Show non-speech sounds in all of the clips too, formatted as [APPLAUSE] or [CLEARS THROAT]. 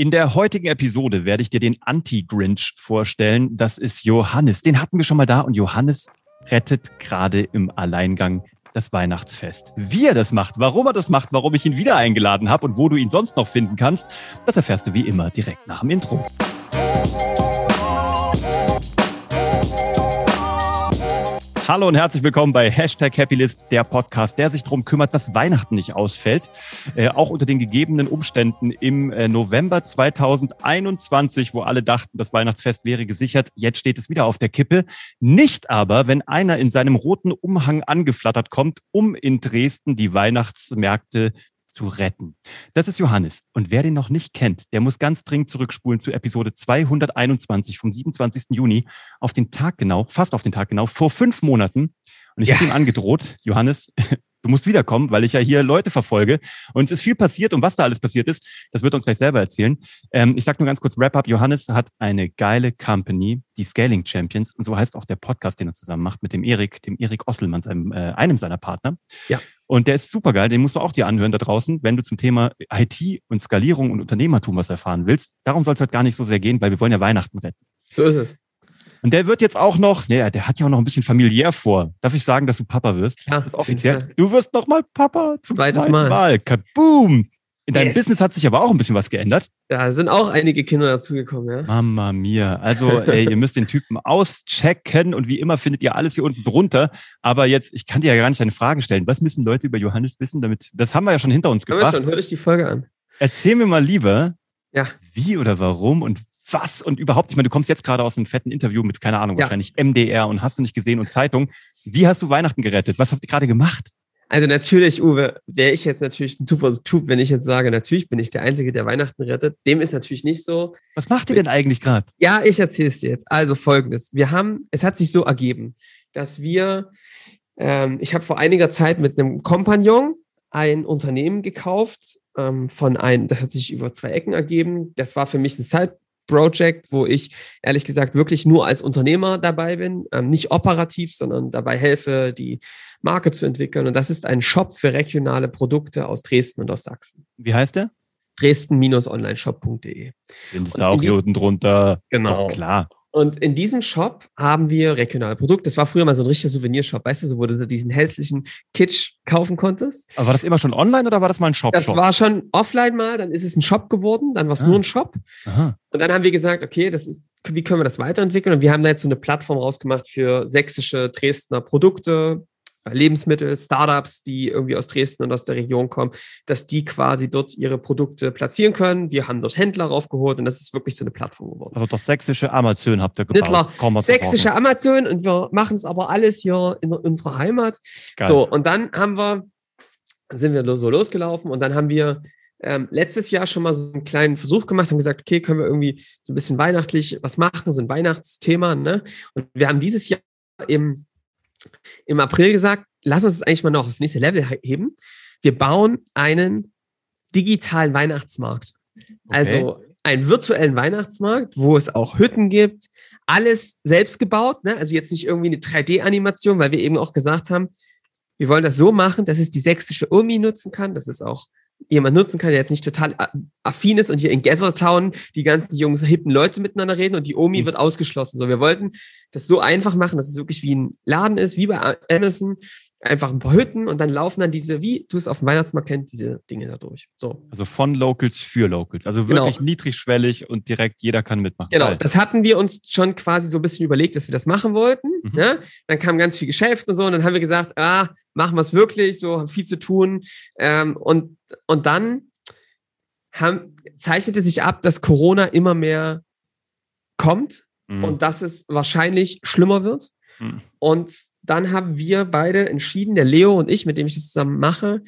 In der heutigen Episode werde ich dir den Anti-Grinch vorstellen. Das ist Johannes. Den hatten wir schon mal da und Johannes rettet gerade im Alleingang das Weihnachtsfest. Wie er das macht, warum er das macht, warum ich ihn wieder eingeladen habe und wo du ihn sonst noch finden kannst, das erfährst du wie immer direkt nach dem Intro. Hallo und herzlich willkommen bei Hashtag Happylist, der Podcast, der sich darum kümmert, dass Weihnachten nicht ausfällt. Äh, auch unter den gegebenen Umständen im äh, November 2021, wo alle dachten, das Weihnachtsfest wäre gesichert. Jetzt steht es wieder auf der Kippe. Nicht aber, wenn einer in seinem roten Umhang angeflattert kommt, um in Dresden die Weihnachtsmärkte zu retten. Das ist Johannes. Und wer den noch nicht kennt, der muss ganz dringend zurückspulen zu Episode 221 vom 27. Juni auf den Tag genau, fast auf den Tag genau, vor fünf Monaten. Und ich ja. habe ihm angedroht, Johannes, [LAUGHS] du musst wiederkommen, weil ich ja hier Leute verfolge. Und es ist viel passiert und was da alles passiert ist, das wird uns gleich selber erzählen. Ähm, ich sage nur ganz kurz Wrap-up. Johannes hat eine geile Company, die Scaling Champions. Und so heißt auch der Podcast, den er zusammen macht mit dem Erik, dem Erik Osselmann, seinem, äh, einem seiner Partner. Ja. Und der ist super geil, den musst du auch dir anhören da draußen, wenn du zum Thema IT und Skalierung und Unternehmertum was erfahren willst. Darum soll es halt gar nicht so sehr gehen, weil wir wollen ja Weihnachten retten. So ist es. Und der wird jetzt auch noch, nee, der hat ja auch noch ein bisschen familiär vor. Darf ich sagen, dass du Papa wirst? Ja, das ist offiziell. Du wirst noch mal Papa zum Zweites zweiten Mal. Mal. Kaboom! In deinem yes. Business hat sich aber auch ein bisschen was geändert. Da sind auch einige Kinder dazugekommen, ja. Mama mia. Also, ey, ihr müsst den Typen auschecken und wie immer findet ihr alles hier unten drunter. Aber jetzt, ich kann dir ja gar nicht eine Frage stellen. Was müssen Leute über Johannes wissen, damit, das haben wir ja schon hinter uns gebracht. Schon, hör dich die Folge an. Erzähl mir mal lieber, ja. wie oder warum und was und überhaupt, ich meine, du kommst jetzt gerade aus einem fetten Interview mit, keine Ahnung, ja. wahrscheinlich MDR und hast du nicht gesehen und Zeitung. Wie hast du Weihnachten gerettet? Was habt ihr gerade gemacht? Also natürlich, Uwe, wäre ich jetzt natürlich ein super Typ, wenn ich jetzt sage, natürlich bin ich der Einzige, der Weihnachten rettet. Dem ist natürlich nicht so. Was macht ihr denn eigentlich gerade? Ja, ich erzähle es dir jetzt. Also folgendes. Wir haben, es hat sich so ergeben, dass wir, ähm, ich habe vor einiger Zeit mit einem Kompagnon ein Unternehmen gekauft, ähm, von einem, das hat sich über zwei Ecken ergeben. Das war für mich ein Side Project, wo ich ehrlich gesagt wirklich nur als Unternehmer dabei bin, ähm, nicht operativ, sondern dabei helfe, die Marke zu entwickeln. Und das ist ein Shop für regionale Produkte aus Dresden und aus Sachsen. Wie heißt der? Dresden-onlineshop.de. Sind es da auch hier unten drunter? Genau. Doch, klar. Und in diesem Shop haben wir regionale Produkte. Das war früher mal so ein richtiger Souvenirshop, weißt du, so wo du diesen hässlichen Kitsch kaufen konntest. Aber war das immer schon online oder war das mal ein Shop? Das -Shop? war schon offline mal, dann ist es ein Shop geworden, dann war es ah. nur ein Shop. Aha. Und dann haben wir gesagt, okay, das ist, wie können wir das weiterentwickeln? Und wir haben da jetzt so eine Plattform rausgemacht für sächsische Dresdner Produkte, Lebensmittel, Startups, die irgendwie aus Dresden und aus der Region kommen, dass die quasi dort ihre Produkte platzieren können. Wir haben dort Händler raufgeholt und das ist wirklich so eine Plattform geworden. Also das sächsische Amazon habt ihr gebaut. Hitler, sächsische Amazon und wir machen es aber alles hier in unserer Heimat. Geil. So, und dann haben wir, sind wir so losgelaufen und dann haben wir ähm, letztes Jahr schon mal so einen kleinen Versuch gemacht, haben gesagt, okay, können wir irgendwie so ein bisschen weihnachtlich was machen, so ein Weihnachtsthema. Ne? Und wir haben dieses Jahr im im April gesagt, lass uns das eigentlich mal noch aufs nächste Level heben. Wir bauen einen digitalen Weihnachtsmarkt. Okay. Also einen virtuellen Weihnachtsmarkt, wo es auch Hütten gibt, alles selbst gebaut, ne? also jetzt nicht irgendwie eine 3D-Animation, weil wir eben auch gesagt haben, wir wollen das so machen, dass es die sächsische Omi nutzen kann, dass es auch jemand nutzen kann, der jetzt nicht total affin ist und hier in Gathertown die ganzen jungen, hippen Leute miteinander reden und die Omi mhm. wird ausgeschlossen. So, wir wollten das so einfach machen, dass es wirklich wie ein Laden ist, wie bei Amazon, einfach ein paar Hütten und dann laufen dann diese, wie du es auf dem Weihnachtsmarkt kennst, diese Dinge da durch. So. Also von Locals für Locals. Also wirklich genau. niedrigschwellig und direkt jeder kann mitmachen. Genau, Geil. das hatten wir uns schon quasi so ein bisschen überlegt, dass wir das machen wollten. Mhm. Ne? Dann kam ganz viel Geschäft und so und dann haben wir gesagt, ah, machen wir es wirklich, so haben viel zu tun. Ähm, und, und dann haben, zeichnete sich ab, dass Corona immer mehr kommt mhm. und dass es wahrscheinlich schlimmer wird. Mhm. Und dann haben wir beide entschieden, der Leo und ich, mit dem ich das zusammen mache,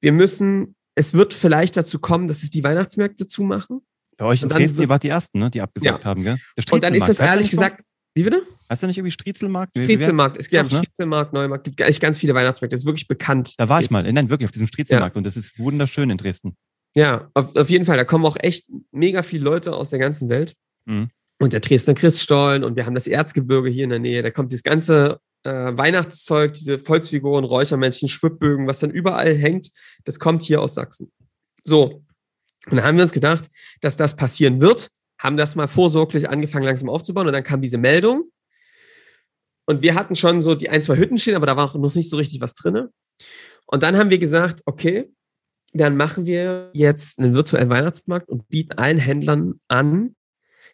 wir müssen, es wird vielleicht dazu kommen, dass es die Weihnachtsmärkte zumachen. Bei euch in Dresden, ihr wart die Ersten, ne, die abgesagt ja. haben, gell? Und dann ist das ehrlich gesagt, wie bitte? Heißt du nicht irgendwie Striezelmarkt? Striezelmarkt. Es gibt ne? Striezelmarkt, Neumarkt, gibt echt ganz viele Weihnachtsmärkte. Das ist wirklich bekannt. Da war ich mal. Nein, wirklich auf diesem Striezelmarkt. Ja. Und das ist wunderschön in Dresden. Ja, auf, auf, jeden Fall. Da kommen auch echt mega viele Leute aus der ganzen Welt. Mhm. Und der Dresdner Christstollen und wir haben das Erzgebirge hier in der Nähe. Da kommt das ganze äh, Weihnachtszeug, diese Volksfiguren, Räuchermännchen, Schwibbögen, was dann überall hängt, das kommt hier aus Sachsen. So. Und dann haben wir uns gedacht, dass das passieren wird, haben das mal vorsorglich angefangen, langsam aufzubauen. Und dann kam diese Meldung. Und wir hatten schon so die ein, zwei Hütten stehen, aber da war noch nicht so richtig was drin. Und dann haben wir gesagt, okay, dann machen wir jetzt einen virtuellen Weihnachtsmarkt und bieten allen Händlern an,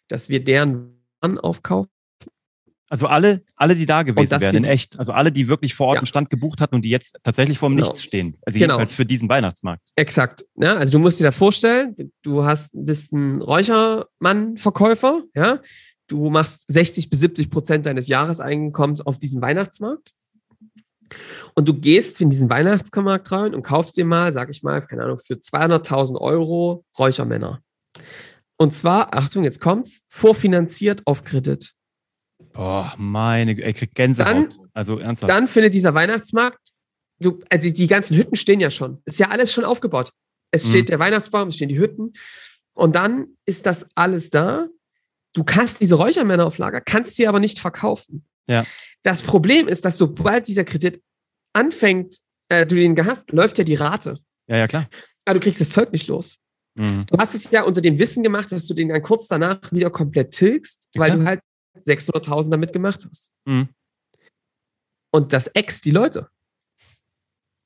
dass wir deren Waren aufkaufen. Also alle, alle, die da gewesen wären, in echt. Also alle, die wirklich vor Ort ja. einen Stand gebucht hatten und die jetzt tatsächlich vor dem genau. Nichts stehen. Also genau. jedenfalls für diesen Weihnachtsmarkt. Exakt. Ja, also du musst dir da vorstellen, du hast, bist ein Räuchermann-Verkäufer, ja. Du machst 60 bis 70 Prozent deines Jahreseinkommens auf diesem Weihnachtsmarkt. Und du gehst in diesen Weihnachtsmarkt rein und kaufst dir mal, sag ich mal, keine Ahnung, für 200.000 Euro Räuchermänner. Und zwar, Achtung, jetzt kommt's, vorfinanziert auf Kredit. Boah, meine, ey, krieg Gänsehaut. Dann, also ernsthaft. Dann findet dieser Weihnachtsmarkt, du, also die ganzen Hütten stehen ja schon. Ist ja alles schon aufgebaut. Es steht mhm. der Weihnachtsbaum, es stehen die Hütten. Und dann ist das alles da. Du kannst diese Räuchermänner auf Lager, kannst sie aber nicht verkaufen. Ja. Das Problem ist, dass sobald dieser Kredit anfängt, äh, du den hast, läuft ja die Rate. Ja, ja, klar. Aber du kriegst das Zeug nicht los. Mhm. Du hast es ja unter dem Wissen gemacht, dass du den dann kurz danach wieder komplett tilgst, ja, weil du halt 600.000 damit gemacht hast. Mhm. Und das ex die Leute.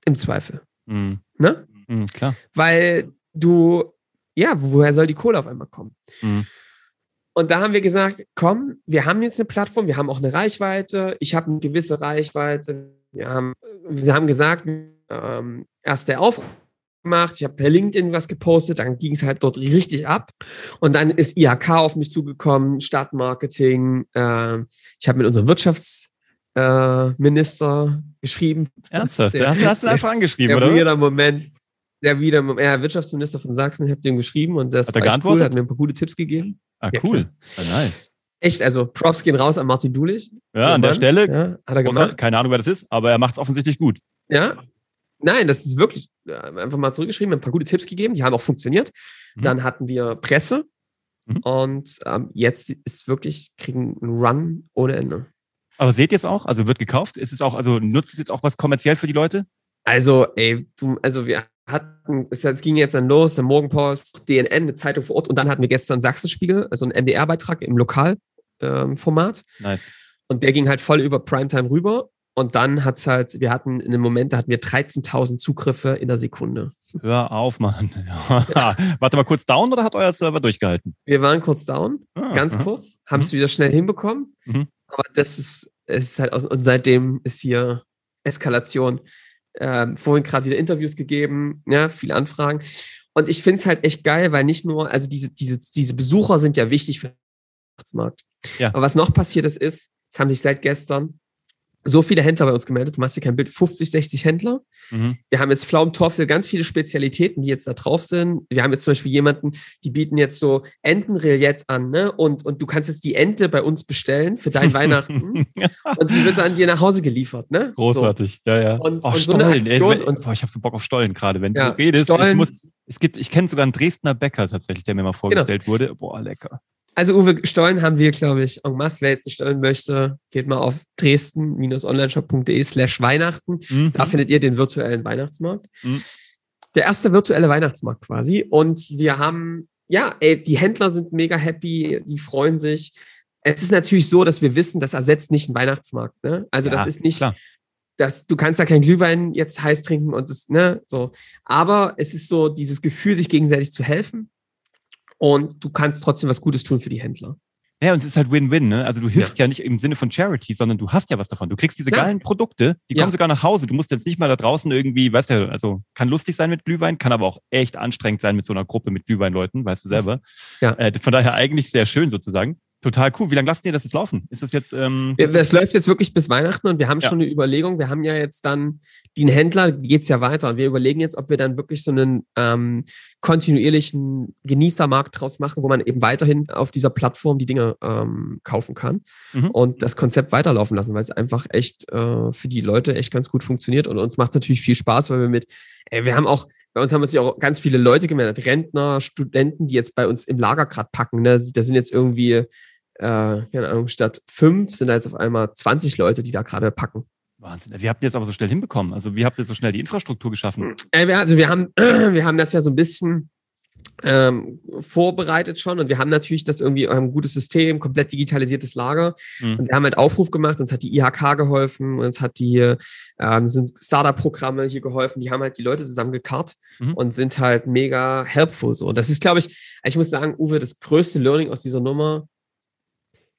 Im Zweifel. Mhm. Ne? Mhm, klar. Weil du, ja, woher soll die Kohle auf einmal kommen? Mhm. Und da haben wir gesagt, komm, wir haben jetzt eine Plattform, wir haben auch eine Reichweite, ich habe eine gewisse Reichweite. Wir haben, wir haben gesagt, ähm, erst der Aufruf gemacht, ich habe per LinkedIn was gepostet, dann ging es halt dort richtig ab. Und dann ist IHK auf mich zugekommen, Stadtmarketing. Äh, ich habe mit unserem Wirtschaftsminister äh, geschrieben. Ernsthaft? Der, hast, hast du [LAUGHS] einfach angeschrieben, der oder? Wieder Moment. Der wieder, ja, Wirtschaftsminister von Sachsen, ich habe dem geschrieben und das hat er geantwortet? cool, hat mir ein paar gute Tipps gegeben. Ah, cool. Ja, nice. Echt, also Props gehen raus an Martin Dulich. Ja, an der Stelle. Ja, hat er gemacht. Keine Ahnung, wer das ist, aber er macht es offensichtlich gut. Ja, Nein, das ist wirklich einfach mal zurückgeschrieben, ein paar gute Tipps gegeben, die haben auch funktioniert. Mhm. Dann hatten wir Presse mhm. und ähm, jetzt ist wirklich, kriegen einen Run ohne Ende. Aber seht ihr es auch? Also wird gekauft? Ist es auch, also nutzt es jetzt auch was kommerziell für die Leute? Also, ey, du, also wir hatten, es ging jetzt dann los, der Morgenpost, DNN, eine Zeitung vor Ort und dann hatten wir gestern Sachsenspiegel, also einen MDR-Beitrag im Lokalformat. Ähm, nice. Und der ging halt voll über Primetime rüber. Und dann hat es halt, wir hatten in einem Moment, da hatten wir 13.000 Zugriffe in der Sekunde. Hör auf, Mann. [LAUGHS] Warte mal kurz down oder hat euer Server durchgehalten? Wir waren kurz down, ah, ganz aha. kurz, haben es mhm. wieder schnell hinbekommen. Mhm. Aber das ist, es ist halt, und seitdem ist hier Eskalation. Ähm, vorhin gerade wieder Interviews gegeben, ja, viele Anfragen. Und ich finde es halt echt geil, weil nicht nur, also diese, diese, diese Besucher sind ja wichtig für den Weihnachtsmarkt. Ja. Aber was noch passiert ist, ist, es haben sich seit gestern so viele Händler bei uns gemeldet, du machst dir kein Bild, 50, 60 Händler. Mhm. Wir haben jetzt Pflaumentorfel, ganz viele Spezialitäten, die jetzt da drauf sind. Wir haben jetzt zum Beispiel jemanden, die bieten jetzt so Entenrillette an, ne? Und, und du kannst jetzt die Ente bei uns bestellen für dein [LAUGHS] Weihnachten. und die wird dann dir nach Hause geliefert, ne? Großartig, so. ja, ja. Und, oh, und Stollen. So Aktion, Ey, oh, ich habe so Bock auf Stollen gerade, wenn ja, du redest. Stollen, ich, muss, es gibt, ich kenne sogar einen Dresdner Bäcker tatsächlich, der mir mal genau. vorgestellt genau. wurde. Boah, lecker. Also Uwe, Stollen haben wir, glaube ich, en masse. Wer jetzt einen Stollen möchte, geht mal auf dresden-onlineshop.de slash Weihnachten. Mhm. Da findet ihr den virtuellen Weihnachtsmarkt. Mhm. Der erste virtuelle Weihnachtsmarkt quasi. Und wir haben, ja, ey, die Händler sind mega happy, die freuen sich. Es ist natürlich so, dass wir wissen, das ersetzt nicht einen Weihnachtsmarkt. Ne? Also ja, das ist nicht, dass du kannst da kein Glühwein jetzt heiß trinken und das, ne, so. Aber es ist so dieses Gefühl, sich gegenseitig zu helfen und du kannst trotzdem was Gutes tun für die Händler. Ja, und es ist halt Win-Win, ne? Also du hilfst ja. ja. nicht im Sinne von Charity, sondern du hast ja was davon. Du kriegst diese ja. geilen Produkte, die ja. kommen sogar nach Hause. Du musst jetzt nicht mal da draußen irgendwie, weißt du, also kann lustig sein mit Glühwein, kann aber auch echt anstrengend sein mit so einer Gruppe mit Glühweinleuten, weißt du selber. Ja. Äh, von daher eigentlich sehr schön sozusagen. Total cool. Wie lange lasst ihr das jetzt laufen? Ist das jetzt? Ähm, es läuft jetzt wirklich bis Weihnachten und wir haben ja. schon eine Überlegung. Wir haben ja jetzt dann den Händler, geht es ja weiter. Und wir überlegen jetzt, ob wir dann wirklich so einen ähm, kontinuierlichen Genießermarkt draus machen, wo man eben weiterhin auf dieser Plattform die Dinge ähm, kaufen kann mhm. und das Konzept weiterlaufen lassen, weil es einfach echt äh, für die Leute echt ganz gut funktioniert. Und uns macht es natürlich viel Spaß, weil wir mit, ey, wir haben auch bei uns haben sich auch ganz viele Leute gemeldet, Rentner, Studenten, die jetzt bei uns im Lager gerade packen. Ne? Da sind jetzt irgendwie, äh, keine Ahnung, statt fünf sind da jetzt auf einmal 20 Leute, die da gerade packen. Wahnsinn. Wie habt ihr das aber so schnell hinbekommen? Also wie habt ihr so schnell die Infrastruktur geschaffen? Äh, also wir haben, [CLEARS THROAT] wir haben das ja so ein bisschen ähm, vorbereitet schon und wir haben natürlich das irgendwie ein gutes System, komplett digitalisiertes Lager mhm. und wir haben halt Aufruf gemacht, uns hat die IHK geholfen, uns hat die ähm, sind Startup-Programme hier geholfen, die haben halt die Leute zusammengekarrt mhm. und sind halt mega helpful so. Und das ist, glaube ich, ich muss sagen, Uwe, das größte Learning aus dieser Nummer.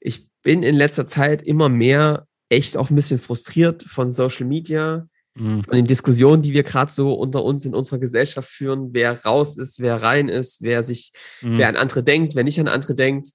Ich bin in letzter Zeit immer mehr echt auch ein bisschen frustriert von Social Media mhm. von den Diskussionen, die wir gerade so unter uns in unserer Gesellschaft führen, wer raus ist, wer rein ist, wer sich, mhm. wer an andere denkt, wer nicht an andere denkt.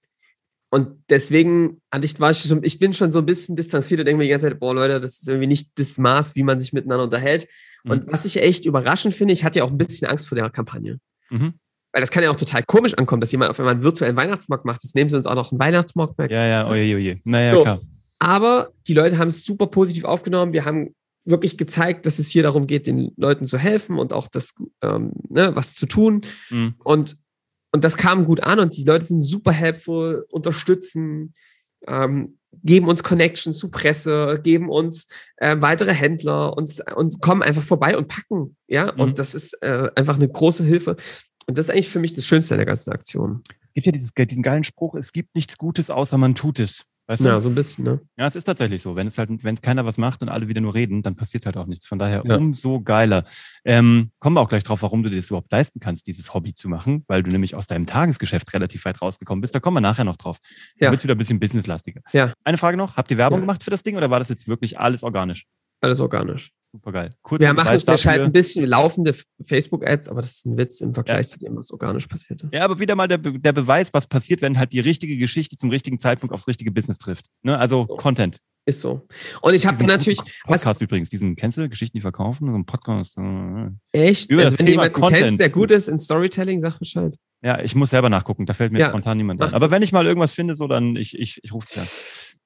Und deswegen, ich, war schon, ich bin schon so ein bisschen distanziert und denke mir die ganze Zeit, boah, Leute, das ist irgendwie nicht das Maß, wie man sich miteinander unterhält. Mhm. Und was ich echt überraschend finde, ich hatte ja auch ein bisschen Angst vor der Kampagne. Mhm. Weil das kann ja auch total komisch ankommen, dass jemand auf einmal einen virtuellen Weihnachtsmarkt macht. Jetzt nehmen sie uns auch noch einen Weihnachtsmarkt weg. Ja, ja, oje, oje. Naja, so. klar. Aber die Leute haben es super positiv aufgenommen. Wir haben wirklich gezeigt, dass es hier darum geht, den Leuten zu helfen und auch das, ähm, ne, was zu tun. Mhm. Und, und das kam gut an und die Leute sind super helpful, unterstützen, ähm, geben uns Connections zu Presse, geben uns äh, weitere Händler und, und kommen einfach vorbei und packen. Ja, mhm. und das ist äh, einfach eine große Hilfe. Und das ist eigentlich für mich das Schönste an der ganzen Aktion. Es gibt ja dieses, diesen geilen Spruch, es gibt nichts Gutes, außer man tut es. Weißt du? Ja, so ein bisschen, ne? Ja, es ist tatsächlich so. Wenn es halt, wenn es keiner was macht und alle wieder nur reden, dann passiert halt auch nichts. Von daher ja. umso geiler. Ähm, kommen wir auch gleich drauf, warum du dir das überhaupt leisten kannst, dieses Hobby zu machen, weil du nämlich aus deinem Tagesgeschäft relativ weit rausgekommen bist. Da kommen wir nachher noch drauf. Ja. Dann wird wieder ein bisschen businesslastiger. Ja. Eine Frage noch: Habt ihr Werbung ja. gemacht für das Ding oder war das jetzt wirklich alles organisch? Alles organisch. Super geil. Kurz wir machen es, wir schalten ein bisschen laufende Facebook-Ads, aber das ist ein Witz im Vergleich ja. zu dem, was organisch passiert ist. Ja, aber wieder mal der, der Beweis, was passiert, wenn halt die richtige Geschichte zum richtigen Zeitpunkt aufs richtige Business trifft. Ne? Also so. Content. Ist so. Und ich habe natürlich. Podcast was, übrigens, diesen kennst du, Geschichten, die verkaufen, so ein Podcast. Äh, Echt? Über also wenn Thema jemand Content. kennst, der gut ist in Storytelling, sag Bescheid. Ja, ich muss selber nachgucken, da fällt mir ja, spontan niemand ein. Aber wenn ich mal irgendwas finde, so dann ich, ich, ich rufe dich an.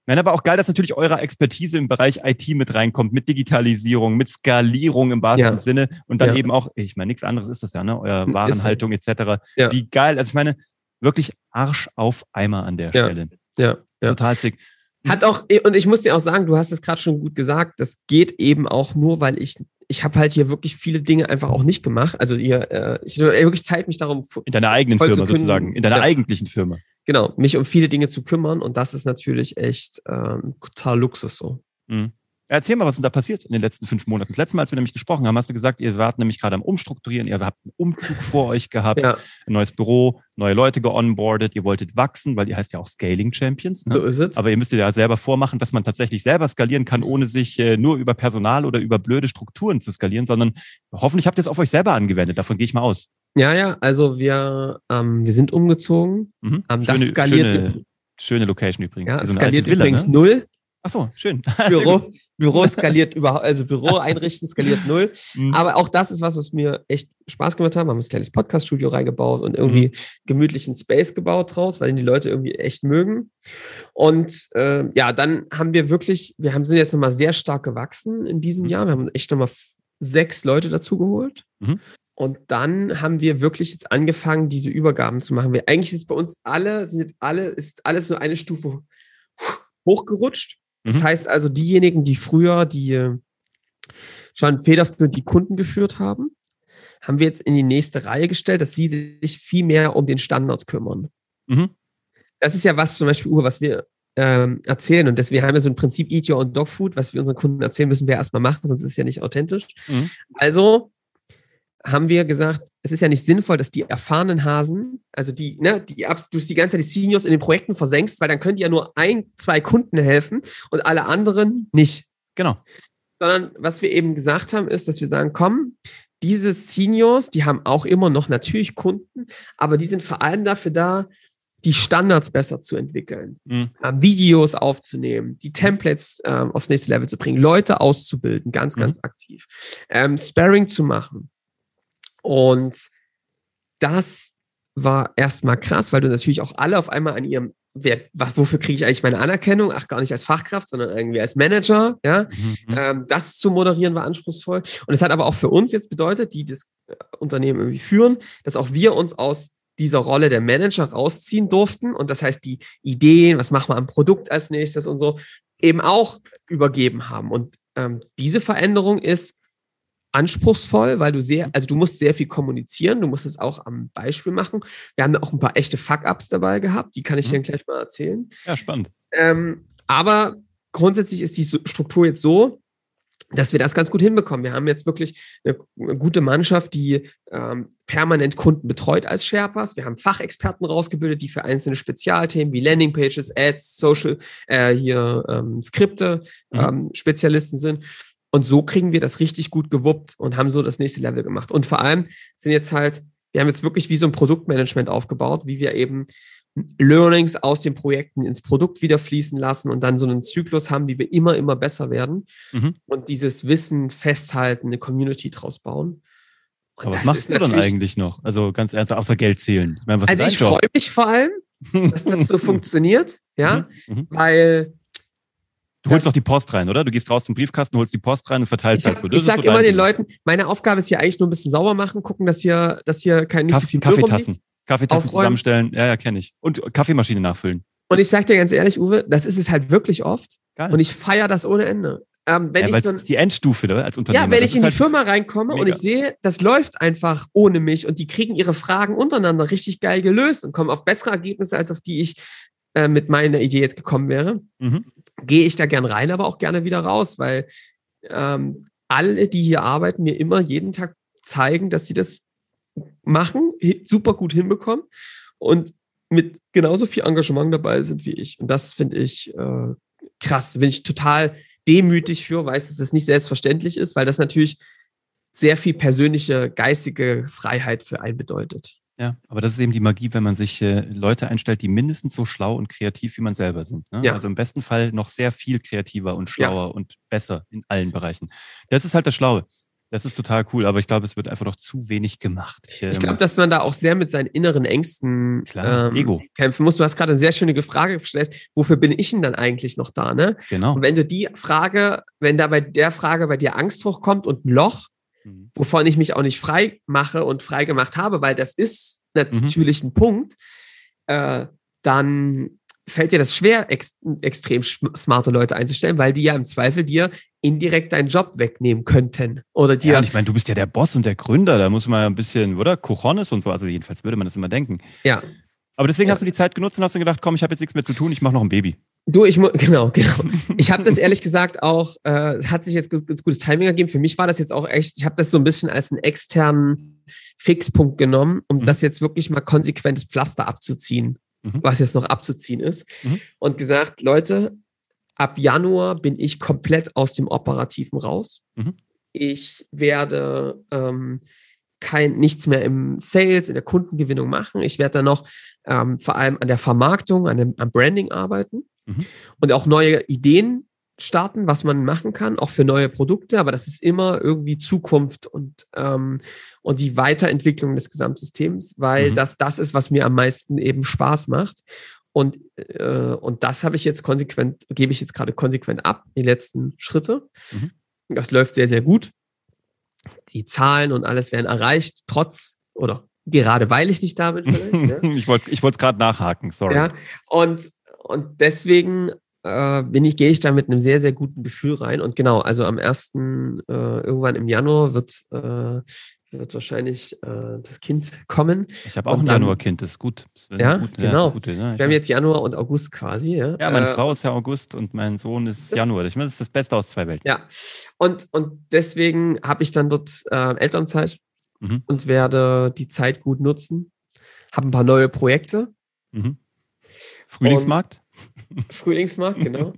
Nein, aber auch geil, dass natürlich eure Expertise im Bereich IT mit reinkommt, mit Digitalisierung, mit Skalierung im wahrsten ja. Sinne und dann ja. eben auch, ich meine, nichts anderes ist das ja, ne? Euer Warenhaltung etc. Ja. Wie geil, also ich meine, wirklich Arsch auf Eimer an der Stelle. Ja. ja. Total sick. Hat auch, und ich muss dir auch sagen, du hast es gerade schon gut gesagt, das geht eben auch nur, weil ich ich habe halt hier wirklich viele Dinge einfach auch nicht gemacht. Also ihr, äh, ich wirklich Zeit mich darum. In deiner eigenen Firma sozusagen, in deiner ja. eigentlichen Firma genau, mich um viele Dinge zu kümmern und das ist natürlich echt ähm, total Luxus so. Mhm. Erzähl mal, was denn da passiert in den letzten fünf Monaten. Das letzte Mal, als wir nämlich gesprochen haben, hast du gesagt, ihr wart nämlich gerade am Umstrukturieren, ihr habt einen Umzug vor euch gehabt, ja. ein neues Büro, neue Leute geonboardet, ihr wolltet wachsen, weil ihr heißt ja auch Scaling Champions. Ne? So ist es. Aber ihr müsst ja selber vormachen, dass man tatsächlich selber skalieren kann, ohne sich äh, nur über Personal oder über blöde Strukturen zu skalieren, sondern hoffentlich habt ihr es auf euch selber angewendet. Davon gehe ich mal aus. Ja, ja, also wir, ähm, wir sind umgezogen. Mhm. Ähm, das schöne, skaliert. Schöne, schöne, Location übrigens. Ja, also skaliert Villa, übrigens ne? null. Ach so, schön. [LAUGHS] Büro, Büro skaliert überhaupt, also Büro [LAUGHS] einrichten skaliert null. Mhm. Aber auch das ist was, was mir echt Spaß gemacht hat. Wir haben ein kleines Podcast-Studio reingebaut und irgendwie mhm. gemütlichen Space gebaut draus, weil die Leute irgendwie echt mögen. Und äh, ja, dann haben wir wirklich, wir haben, sind jetzt nochmal sehr stark gewachsen in diesem mhm. Jahr. Wir haben echt nochmal sechs Leute dazu geholt. Und dann haben wir wirklich jetzt angefangen, diese Übergaben zu machen. Wir, eigentlich ist bei uns alle, sind jetzt alle, ist alles nur eine Stufe hochgerutscht. Das mhm. heißt also, diejenigen, die früher die äh, schon federführend die Kunden geführt haben, haben wir jetzt in die nächste Reihe gestellt, dass sie sich viel mehr um den Standard kümmern. Mhm. Das ist ja was zum Beispiel, was wir ähm, erzählen. Und deswegen haben wir so ein Prinzip Eat Your Own Dog Food, was wir unseren Kunden erzählen, müssen wir erstmal machen, sonst ist es ja nicht authentisch. Mhm. Also haben wir gesagt, es ist ja nicht sinnvoll, dass die erfahrenen Hasen, also die, ne, die, du die ganze Zeit die Seniors in den Projekten versenkst, weil dann können die ja nur ein, zwei Kunden helfen und alle anderen nicht. Genau. Sondern was wir eben gesagt haben, ist, dass wir sagen, komm, diese Seniors, die haben auch immer noch natürlich Kunden, aber die sind vor allem dafür da, die Standards besser zu entwickeln, mhm. ähm, Videos aufzunehmen, die Templates ähm, aufs nächste Level zu bringen, Leute auszubilden, ganz, mhm. ganz aktiv, ähm, Sparring zu machen, und das war erstmal krass, weil du natürlich auch alle auf einmal an ihrem, wer, wofür kriege ich eigentlich meine Anerkennung? Ach, gar nicht als Fachkraft, sondern irgendwie als Manager, ja. Mhm. Ähm, das zu moderieren war anspruchsvoll. Und es hat aber auch für uns jetzt bedeutet, die das äh, Unternehmen irgendwie führen, dass auch wir uns aus dieser Rolle der Manager rausziehen durften. Und das heißt, die Ideen, was machen wir am Produkt als nächstes und so, eben auch übergeben haben. Und ähm, diese Veränderung ist anspruchsvoll, weil du sehr, also du musst sehr viel kommunizieren, du musst es auch am Beispiel machen. Wir haben auch ein paar echte Fuck-Ups dabei gehabt, die kann ich mhm. dir gleich mal erzählen. Ja, spannend. Ähm, aber grundsätzlich ist die Struktur jetzt so, dass wir das ganz gut hinbekommen. Wir haben jetzt wirklich eine, eine gute Mannschaft, die ähm, permanent Kunden betreut als Sherpas. Wir haben Fachexperten rausgebildet, die für einzelne Spezialthemen wie Landingpages, Ads, Social, äh, hier ähm, Skripte mhm. ähm, Spezialisten sind. Und so kriegen wir das richtig gut gewuppt und haben so das nächste Level gemacht. Und vor allem sind jetzt halt, wir haben jetzt wirklich wie so ein Produktmanagement aufgebaut, wie wir eben Learnings aus den Projekten ins Produkt wieder fließen lassen und dann so einen Zyklus haben, wie wir immer, immer besser werden mhm. und dieses Wissen festhalten, eine Community draus bauen. Und was machst du dann eigentlich noch? Also ganz ernsthaft, außer Geld zählen. Ich meine, also ich freue mich vor allem, dass das so [LAUGHS] funktioniert, ja, mhm. mhm. weil Du holst doch die Post rein, oder? Du gehst raus zum Briefkasten, holst die Post rein und verteilst ich, halt. Ich sag immer den Leuten, meine Aufgabe ist hier eigentlich nur ein bisschen sauber machen, gucken, dass hier, dass hier kein nicht Kaff so viel Kaffeetassen. Kaffeetassen Aufräumen. zusammenstellen. Ja, ja, kenne ich. Und Kaffeemaschine nachfüllen. Und ich sag dir ganz ehrlich, Uwe, das ist es halt wirklich oft. Geil. Und ich feiere das ohne Ende. Ähm, wenn ja, ich so ein, ist die Endstufe ne, als Unternehmer. Ja, wenn ich in die halt Firma reinkomme mega. und ich sehe, das läuft einfach ohne mich und die kriegen ihre Fragen untereinander richtig geil gelöst und kommen auf bessere Ergebnisse, als auf die ich äh, mit meiner Idee jetzt gekommen wäre, mhm. gehe ich da gern rein, aber auch gerne wieder raus, weil ähm, alle, die hier arbeiten, mir immer jeden Tag zeigen, dass sie das machen, super gut hinbekommen und mit genauso viel Engagement dabei sind wie ich. Und das finde ich äh, krass. Bin ich total demütig für, weiß, dass das nicht selbstverständlich ist, weil das natürlich sehr viel persönliche, geistige Freiheit für einen bedeutet. Ja, aber das ist eben die Magie, wenn man sich äh, Leute einstellt, die mindestens so schlau und kreativ wie man selber sind. Ne? Ja. Also im besten Fall noch sehr viel kreativer und schlauer ja. und besser in allen Bereichen. Das ist halt das Schlaue. Das ist total cool, aber ich glaube, es wird einfach noch zu wenig gemacht. Ich, ähm, ich glaube, dass man da auch sehr mit seinen inneren Ängsten klar, ähm, Ego. kämpfen muss. Du hast gerade eine sehr schöne Frage gestellt. Wofür bin ich denn dann eigentlich noch da? Ne? Genau. Und wenn du die Frage, wenn da bei der Frage bei dir Angst hochkommt und ein Loch, mhm. wovon ich mich auch nicht frei mache und frei gemacht habe, weil das ist mhm. ein Punkt, äh, dann fällt dir das schwer, ex extrem smarte Leute einzustellen, weil die ja im Zweifel dir indirekt deinen Job wegnehmen könnten. Oder dir. Ja, ich meine, du bist ja der Boss und der Gründer, da muss man ja ein bisschen, oder? Cojones und so, also jedenfalls würde man das immer denken. Ja. Aber deswegen ja. hast du die Zeit genutzt und hast du gedacht, komm, ich habe jetzt nichts mehr zu tun, ich mache noch ein Baby. Du, ich muss, [LAUGHS] genau, genau. Ich habe das ehrlich gesagt auch, äh, hat sich jetzt ganz gutes Timing ergeben. Für mich war das jetzt auch echt, ich habe das so ein bisschen als einen externen Fixpunkt genommen, um mhm. das jetzt wirklich mal konsequentes Pflaster abzuziehen mhm. was jetzt noch abzuziehen ist. Mhm. Und gesagt, Leute, ab Januar bin ich komplett aus dem Operativen raus. Mhm. Ich werde ähm, kein, nichts mehr im Sales, in der Kundengewinnung machen. Ich werde dann noch ähm, vor allem an der Vermarktung, an dem, am Branding arbeiten mhm. und auch neue Ideen starten, was man machen kann, auch für neue Produkte, aber das ist immer irgendwie Zukunft und, ähm, und die Weiterentwicklung des Gesamtsystems, weil mhm. das das ist, was mir am meisten eben Spaß macht. Und, äh, und das habe ich jetzt konsequent, gebe ich jetzt gerade konsequent ab, die letzten Schritte. Mhm. Das läuft sehr, sehr gut. Die Zahlen und alles werden erreicht, trotz oder gerade weil ich nicht da bin. ja. [LAUGHS] ich wollte ich es gerade nachhaken, sorry. Ja, und, und deswegen äh, bin ich, gehe ich da mit einem sehr, sehr guten Gefühl rein. Und genau, also am 1. Äh, irgendwann im Januar wird, äh, wird wahrscheinlich äh, das Kind kommen. Ich habe auch und ein Januarkind, das ist gut. Das ja, gut. genau. Ja, gut, ja, Wir haben jetzt Januar und August quasi. Ja, ja meine äh, Frau ist ja August und mein Sohn ist Januar. Ich meine, das ist das Beste aus zwei Welten. Ja, und, und deswegen habe ich dann dort äh, Elternzeit mhm. und werde die Zeit gut nutzen. Habe ein paar neue Projekte. Mhm. Frühlingsmarkt? Frühlingsmarkt, genau.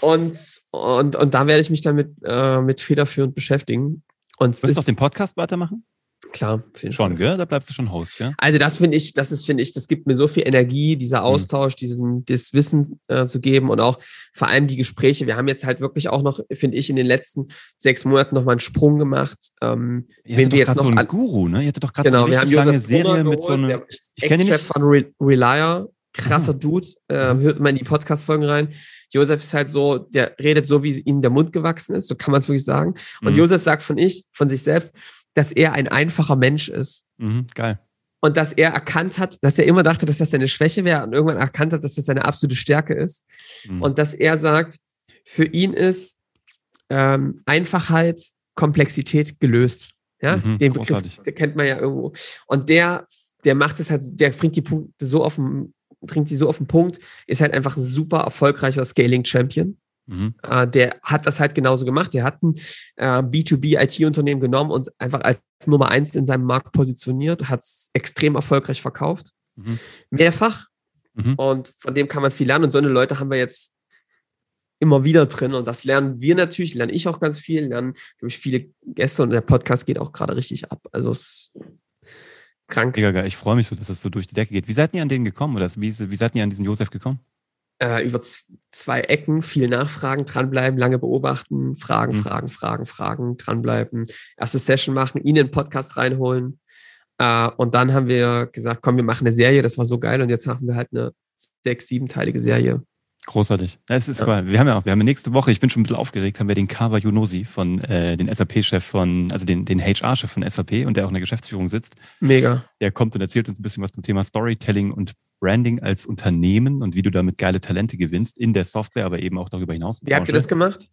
Und, und, und da werde ich mich damit äh, mit federführend beschäftigen. Und Wirst du auch den Podcast weitermachen? Klar, schon, gell? Da bleibst du schon Host, gell? Also das finde ich, das ist, finde ich, das gibt mir so viel Energie, dieser mhm. Austausch, mhm. diesen, das Wissen äh, zu geben und auch vor allem die Gespräche. Wir haben jetzt halt wirklich auch noch, finde ich, in den letzten sechs Monaten noch mal einen Sprung gemacht. Ähm, Ihr wenn wir jetzt noch so einen Guru, ne? Ihr hattet doch gerade genau, so eine richtig lange Serie mit so einem. Ich kenne Chef von Re Relier, krasser Dude. Äh, hört mal in die Podcast-Folgen rein. Josef ist halt so, der redet so, wie ihm der Mund gewachsen ist, so kann man es wirklich sagen. Und mhm. Josef sagt von ich, von sich selbst, dass er ein einfacher Mensch ist. Mhm, geil. Und dass er erkannt hat, dass er immer dachte, dass das seine Schwäche wäre und irgendwann erkannt hat, dass das seine absolute Stärke ist. Mhm. Und dass er sagt, für ihn ist ähm, Einfachheit, Komplexität gelöst. Ja, mhm, den Begriff kennt man ja irgendwo. Und der, der macht es halt, der bringt die Punkte so auf den, bringt die so auf den Punkt, ist halt einfach ein super erfolgreicher Scaling-Champion. Mhm. Äh, der hat das halt genauso gemacht. Der hat ein äh, B2B-IT-Unternehmen genommen und einfach als Nummer eins in seinem Markt positioniert, hat es extrem erfolgreich verkauft. Mhm. Mehrfach. Mhm. Und von dem kann man viel lernen. Und so eine Leute haben wir jetzt immer wieder drin. Und das lernen wir natürlich, lerne ich auch ganz viel, lernen, glaube ich, viele Gäste und der Podcast geht auch gerade richtig ab. Also es krank. Mega geil. Ich freue mich so, dass das so durch die Decke geht. Wie seid ihr an den gekommen? Oder wie, wie seid ihr an diesen Josef gekommen? Äh, über zwei Ecken, viel nachfragen, dranbleiben, lange beobachten, fragen, mhm. fragen, fragen, fragen, dranbleiben, erste Session machen, ihn in den Podcast reinholen. Äh, und dann haben wir gesagt, komm, wir machen eine Serie, das war so geil. Und jetzt machen wir halt eine sechs-, siebenteilige Serie. Großartig. Das ist ja. Cool. Wir haben ja auch, wir haben nächste Woche, ich bin schon ein bisschen aufgeregt, haben wir den Kawa Yunosi von, äh, den SAP-Chef von, also den, den HR-Chef von SAP und der auch in der Geschäftsführung sitzt. Mega. Der kommt und erzählt uns ein bisschen was zum Thema Storytelling und Branding als Unternehmen und wie du damit geile Talente gewinnst in der Software, aber eben auch darüber hinaus. Wie habt ihr das gemacht?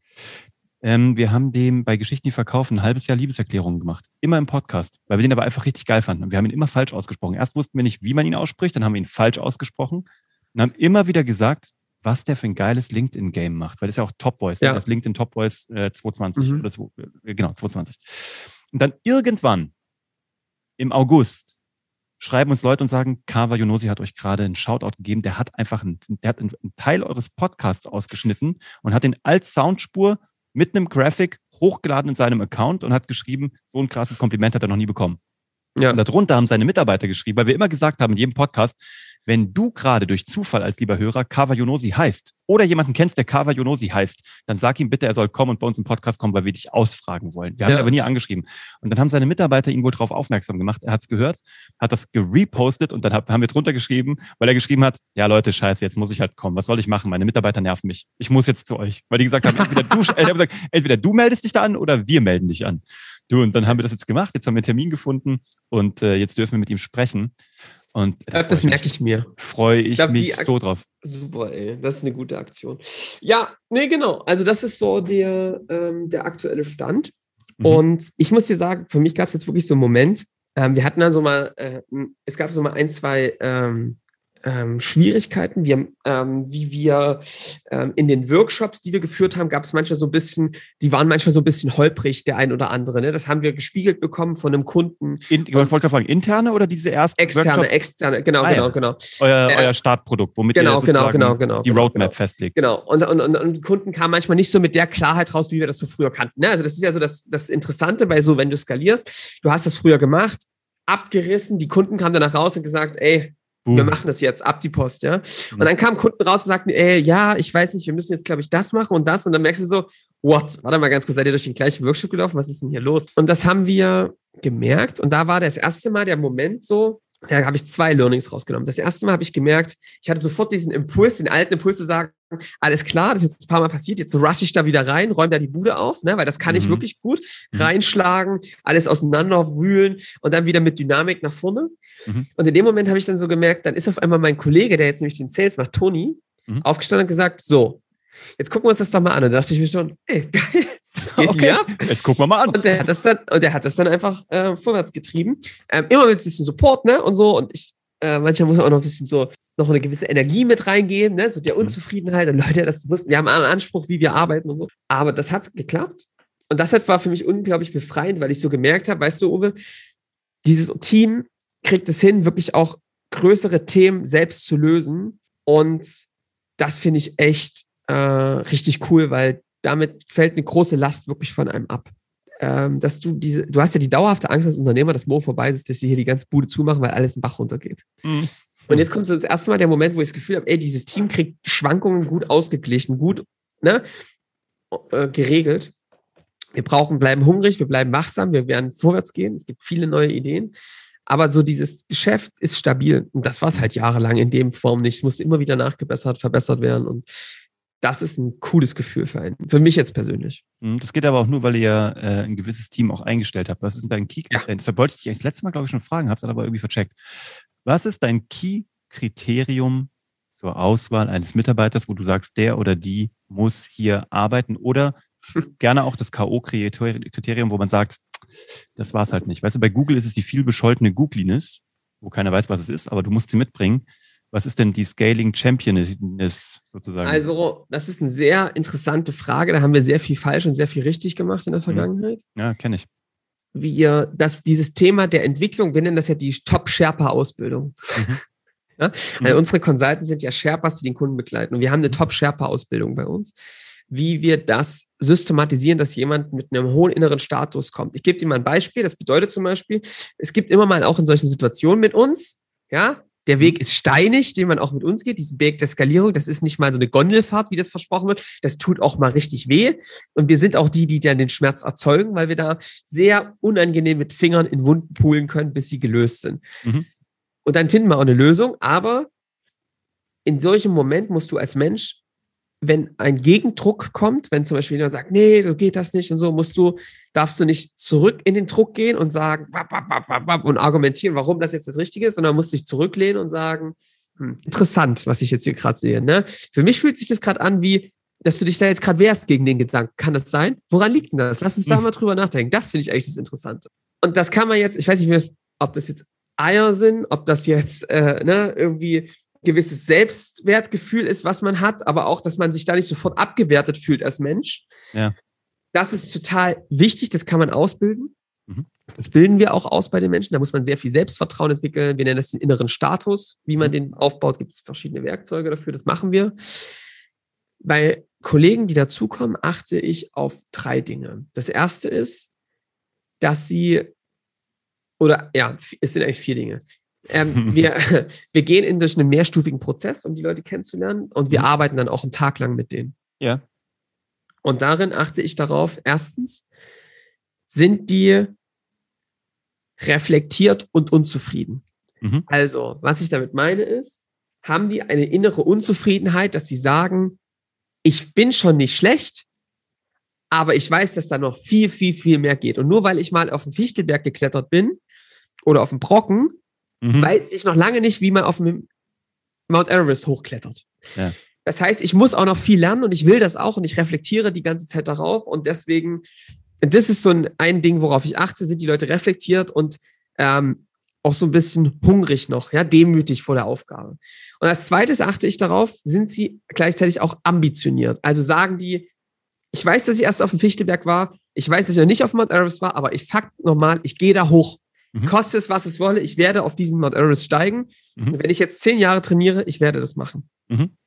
Ähm, wir haben dem bei Geschichten, die verkaufen, ein halbes Jahr Liebeserklärungen gemacht. Immer im Podcast, weil wir den aber einfach richtig geil fanden. Und wir haben ihn immer falsch ausgesprochen. Erst wussten wir nicht, wie man ihn ausspricht, dann haben wir ihn falsch ausgesprochen und haben immer wieder gesagt, was der für ein geiles LinkedIn-Game macht, weil das ist ja auch Top Voice, ja. das LinkedIn Top Voice äh, 220 mhm. oder 2, äh, genau, 220. Und dann irgendwann im August schreiben uns Leute und sagen, Kava Yonosi hat euch gerade einen Shoutout gegeben, der hat einfach einen, der hat einen, Teil eures Podcasts ausgeschnitten und hat den als Soundspur mit einem Graphic hochgeladen in seinem Account und hat geschrieben, so ein krasses Kompliment hat er noch nie bekommen. Ja. Und darunter haben seine Mitarbeiter geschrieben, weil wir immer gesagt haben in jedem Podcast, wenn du gerade durch Zufall als lieber Hörer Kava Yonosi heißt oder jemanden kennst, der Kava Yonosi heißt, dann sag ihm bitte, er soll kommen und bei uns im Podcast kommen, weil wir dich ausfragen wollen. Wir haben ja. ihn aber nie angeschrieben. Und dann haben seine Mitarbeiter ihn wohl darauf aufmerksam gemacht. Er hat es gehört, hat das gerepostet und dann haben wir drunter geschrieben, weil er geschrieben hat, ja Leute, scheiße, jetzt muss ich halt kommen. Was soll ich machen? Meine Mitarbeiter nerven mich. Ich muss jetzt zu euch. Weil die gesagt haben, entweder du, [LAUGHS] äh, gesagt, entweder du meldest dich da an oder wir melden dich an. Du, und dann haben wir das jetzt gemacht. Jetzt haben wir einen Termin gefunden und äh, jetzt dürfen wir mit ihm sprechen. Und da das merke ich mir. Freue ich, ich glaub, mich so drauf. Super, ey. Das ist eine gute Aktion. Ja, nee, genau. Also, das ist so der, ähm, der aktuelle Stand. Mhm. Und ich muss dir sagen, für mich gab es jetzt wirklich so einen Moment. Ähm, wir hatten also mal, äh, es gab so mal ein, zwei ähm, ähm, Schwierigkeiten. Wir, ähm, wie wir ähm, in den Workshops, die wir geführt haben, gab es manchmal so ein bisschen, die waren manchmal so ein bisschen holprig, der ein oder andere. Ne? Das haben wir gespiegelt bekommen von einem Kunden. In, ich wollte gerade fragen, interne oder diese ersten Externe, Workshops? externe, genau, ah, genau, ja. genau. Euer, äh, euer Startprodukt, womit genau, ihr genau, genau, genau, die genau, Roadmap genau. festlegt. Genau, und, und, und, und Kunden kamen manchmal nicht so mit der Klarheit raus, wie wir das so früher kannten. Ne? Also das ist ja so das, das Interessante bei so, wenn du skalierst, du hast das früher gemacht, abgerissen, die Kunden kamen danach raus und gesagt, ey. Wir machen das jetzt, ab die Post, ja. Und dann kamen Kunden raus und sagten, ey, ja, ich weiß nicht, wir müssen jetzt, glaube ich, das machen und das. Und dann merkst du so, what? Warte mal ganz kurz, seid ihr durch den gleichen Workshop gelaufen? Was ist denn hier los? Und das haben wir gemerkt. Und da war das erste Mal der Moment so, da habe ich zwei Learnings rausgenommen. Das erste Mal habe ich gemerkt, ich hatte sofort diesen Impuls, den alten Impuls zu sagen, alles klar, das ist jetzt ein paar Mal passiert, jetzt rush ich da wieder rein, räume da die Bude auf, ne, weil das kann mhm. ich wirklich gut. Mhm. Reinschlagen, alles auseinanderwühlen und dann wieder mit Dynamik nach vorne. Mhm. Und in dem Moment habe ich dann so gemerkt, dann ist auf einmal mein Kollege, der jetzt nämlich den Sales macht, Toni, mhm. aufgestanden und gesagt, so, jetzt gucken wir uns das doch mal an. Und da dachte ich mir schon, ey, [LAUGHS] geil, das geht okay. ab. Jetzt gucken wir mal an. Und der hat das dann, und der hat das dann einfach äh, vorwärts getrieben. Ähm, immer mit ein bisschen Support, ne? Und so. Und ich, äh, manchmal muss man auch noch ein bisschen so, noch eine gewisse Energie mit reingeben, ne? So der mhm. Unzufriedenheit. Und Leute, das mussten, wir haben einen Anspruch, wie wir arbeiten und so. Aber das hat geklappt. Und das war für mich unglaublich befreiend, weil ich so gemerkt habe, weißt du, Uwe, dieses Team kriegt es hin, wirklich auch größere Themen selbst zu lösen. Und das finde ich echt äh, richtig cool, weil damit fällt eine große Last wirklich von einem ab. Ähm, dass du diese, du hast ja die dauerhafte Angst als Unternehmer, dass morgen vorbei ist, dass sie hier die ganze Bude zumachen, weil alles im Bach runtergeht. Mhm. Und jetzt kommt so das erste Mal der Moment, wo ich das Gefühl habe, ey, dieses Team kriegt Schwankungen gut ausgeglichen, gut ne, äh, geregelt. Wir brauchen, bleiben hungrig, wir bleiben wachsam, wir werden vorwärts gehen. Es gibt viele neue Ideen. Aber so dieses Geschäft ist stabil. Und das war es halt jahrelang in dem Form nicht. Es musste immer wieder nachgebessert, verbessert werden. Und das ist ein cooles Gefühl für einen. Für mich jetzt persönlich. Mhm, das geht aber auch nur, weil ihr ja äh, ein gewisses Team auch eingestellt habt. Was ist denn dein Key? Ja. Deshalb wollte ich dich das letzte Mal, glaube ich, schon fragen, habe es aber irgendwie vercheckt. Was ist dein Key-Kriterium zur Auswahl eines Mitarbeiters, wo du sagst, der oder die muss hier arbeiten? Oder [LAUGHS] gerne auch das K.O.-Kriterium, wo man sagt, das war es halt nicht. Weißt du, bei Google ist es die viel bescholtene Googliness, wo keiner weiß, was es ist, aber du musst sie mitbringen. Was ist denn die Scaling Championess sozusagen? Also, das ist eine sehr interessante Frage. Da haben wir sehr viel falsch und sehr viel richtig gemacht in der mhm. Vergangenheit. Ja, kenne ich. Wie ihr, dass dieses Thema der Entwicklung, wir nennen das ja die Top-Sherpa-Ausbildung. Mhm. [LAUGHS] Ja? Mhm. unsere Consultants sind ja Sherpas, die den Kunden begleiten. Und wir haben eine Top-Sherpa-Ausbildung bei uns. Wie wir das systematisieren, dass jemand mit einem hohen inneren Status kommt. Ich gebe dir mal ein Beispiel. Das bedeutet zum Beispiel, es gibt immer mal auch in solchen Situationen mit uns, ja, der Weg ist steinig, den man auch mit uns geht. Diesen Weg der Skalierung, das ist nicht mal so eine Gondelfahrt, wie das versprochen wird. Das tut auch mal richtig weh. Und wir sind auch die, die dann den Schmerz erzeugen, weil wir da sehr unangenehm mit Fingern in Wunden poolen können, bis sie gelöst sind. Mhm. Und dann finden wir auch eine Lösung. Aber in solchem Moment musst du als Mensch, wenn ein Gegendruck kommt, wenn zum Beispiel jemand sagt, nee, so geht das nicht und so, musst du, darfst du nicht zurück in den Druck gehen und sagen, wap, wap, wap, und argumentieren, warum das jetzt das Richtige ist, sondern musst dich zurücklehnen und sagen, hm, interessant, was ich jetzt hier gerade sehe. Ne? Für mich fühlt sich das gerade an wie, dass du dich da jetzt gerade wehrst gegen den Gedanken. Kann das sein? Woran liegt denn das? Lass uns da hm. mal drüber nachdenken. Das finde ich eigentlich das Interessante. Und das kann man jetzt, ich weiß nicht mehr, ob das jetzt Eier sind, ob das jetzt äh, ne, irgendwie gewisses Selbstwertgefühl ist, was man hat, aber auch, dass man sich da nicht sofort abgewertet fühlt als Mensch. Ja. Das ist total wichtig, das kann man ausbilden. Mhm. Das bilden wir auch aus bei den Menschen. Da muss man sehr viel Selbstvertrauen entwickeln. Wir nennen das den inneren Status. Wie man mhm. den aufbaut, gibt es verschiedene Werkzeuge dafür. Das machen wir. Bei Kollegen, die dazukommen, achte ich auf drei Dinge. Das erste ist, dass sie oder ja, es sind eigentlich vier Dinge. Ähm, [LAUGHS] wir, [LAUGHS] wir gehen in durch einen mehrstufigen Prozess, um die Leute kennenzulernen und wir mhm. arbeiten dann auch einen Tag lang mit denen. Ja. Und darin achte ich darauf, erstens, sind die reflektiert und unzufrieden. Mhm. Also, was ich damit meine ist, haben die eine innere Unzufriedenheit, dass sie sagen, ich bin schon nicht schlecht, aber ich weiß, dass da noch viel, viel, viel mehr geht. Und nur weil ich mal auf den Fichtelberg geklettert bin, oder auf dem Brocken, mhm. weiß ich noch lange nicht, wie man auf dem Mount Everest hochklettert. Ja. Das heißt, ich muss auch noch viel lernen und ich will das auch und ich reflektiere die ganze Zeit darauf und deswegen, das ist so ein, ein Ding, worauf ich achte, sind die Leute reflektiert und ähm, auch so ein bisschen hungrig noch, ja, demütig vor der Aufgabe. Und als zweites achte ich darauf, sind sie gleichzeitig auch ambitioniert. Also sagen die, ich weiß, dass ich erst auf dem Fichtelberg war, ich weiß, dass ich noch nicht auf Mount Everest war, aber ich fakt nochmal, ich gehe da hoch. Mhm. Koste es, was es wolle, ich werde auf diesen Mount Everest steigen. Mhm. Und wenn ich jetzt zehn Jahre trainiere, ich werde das machen. Mhm.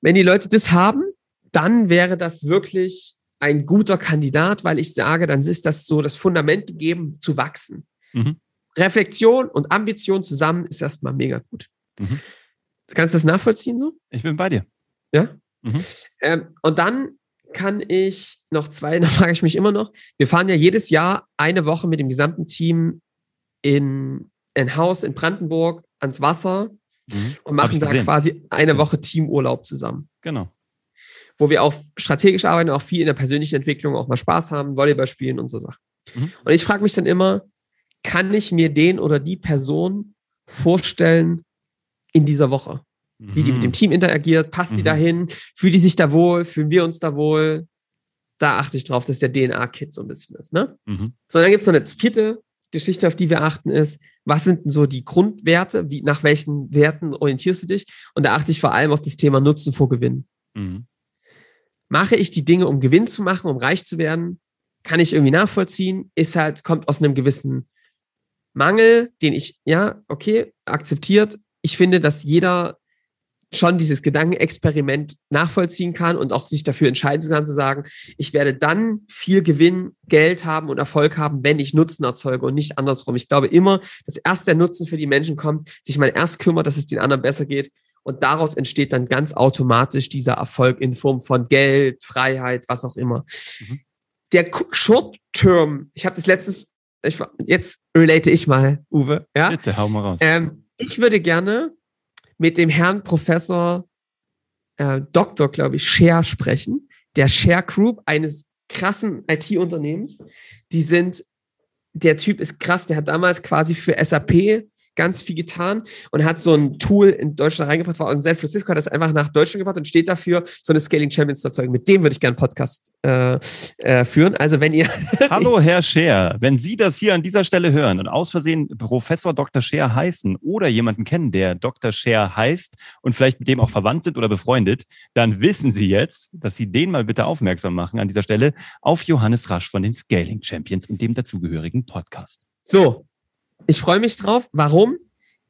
Wenn die Leute das haben, dann wäre das wirklich ein guter Kandidat, weil ich sage, dann ist das so das Fundament gegeben, zu wachsen. Mhm. Reflexion und Ambition zusammen ist erstmal mega gut. Mhm. Kannst du das nachvollziehen so? Ich bin bei dir. Ja. Mhm. Ähm, und dann kann ich noch zwei, [LAUGHS] da frage ich mich immer noch. Wir fahren ja jedes Jahr eine Woche mit dem gesamten Team in ein Haus in Brandenburg ans Wasser mhm. und machen da quasi eine Woche Teamurlaub zusammen. Genau. Wo wir auch strategisch arbeiten, auch viel in der persönlichen Entwicklung auch mal Spaß haben, Volleyball spielen und so Sachen. Mhm. Und ich frage mich dann immer, kann ich mir den oder die Person vorstellen in dieser Woche? Wie die mit dem mhm. Team interagiert, passt mhm. die dahin, fühlt die sich da wohl, fühlen wir uns da wohl? Da achte ich drauf, dass der DNA-Kit so ein bisschen ist. Ne? Mhm. So, dann gibt es noch eine vierte Geschichte, auf die wir achten, ist, was sind so die Grundwerte, wie, nach welchen Werten orientierst du dich? Und da achte ich vor allem auf das Thema Nutzen vor Gewinn. Mhm. Mache ich die Dinge, um Gewinn zu machen, um reich zu werden? Kann ich irgendwie nachvollziehen? Ist halt, kommt aus einem gewissen Mangel, den ich, ja, okay, akzeptiert. Ich finde, dass jeder schon dieses Gedankenexperiment nachvollziehen kann und auch sich dafür entscheiden kann zu sagen, ich werde dann viel Gewinn, Geld haben und Erfolg haben, wenn ich Nutzen erzeuge und nicht andersrum. Ich glaube immer, dass erst der Nutzen für die Menschen kommt, sich man erst kümmert, dass es den anderen besser geht und daraus entsteht dann ganz automatisch dieser Erfolg in Form von Geld, Freiheit, was auch immer. Mhm. Der Short-Term, ich habe das letztes, ich, jetzt relate ich mal, Uwe, ja? Bitte, hau mal raus. Ähm, ich würde gerne mit dem Herrn Professor äh, Doktor, glaube ich, Share sprechen, der Share Group eines krassen IT-Unternehmens. Die sind, der Typ ist krass, der hat damals quasi für SAP ganz viel getan und hat so ein Tool in Deutschland reingebracht, war in San Francisco, hat das einfach nach Deutschland gebracht und steht dafür, so eine Scaling Champions zu erzeugen. Mit dem würde ich gerne einen Podcast äh, äh, führen. Also wenn ihr. [LAUGHS] Hallo, Herr Scher. Wenn Sie das hier an dieser Stelle hören und aus Versehen Professor Dr. Scher heißen oder jemanden kennen, der Dr. Scher heißt und vielleicht mit dem auch verwandt sind oder befreundet, dann wissen Sie jetzt, dass Sie den mal bitte aufmerksam machen an dieser Stelle auf Johannes Rasch von den Scaling Champions und dem dazugehörigen Podcast. So, ich freue mich drauf. Warum?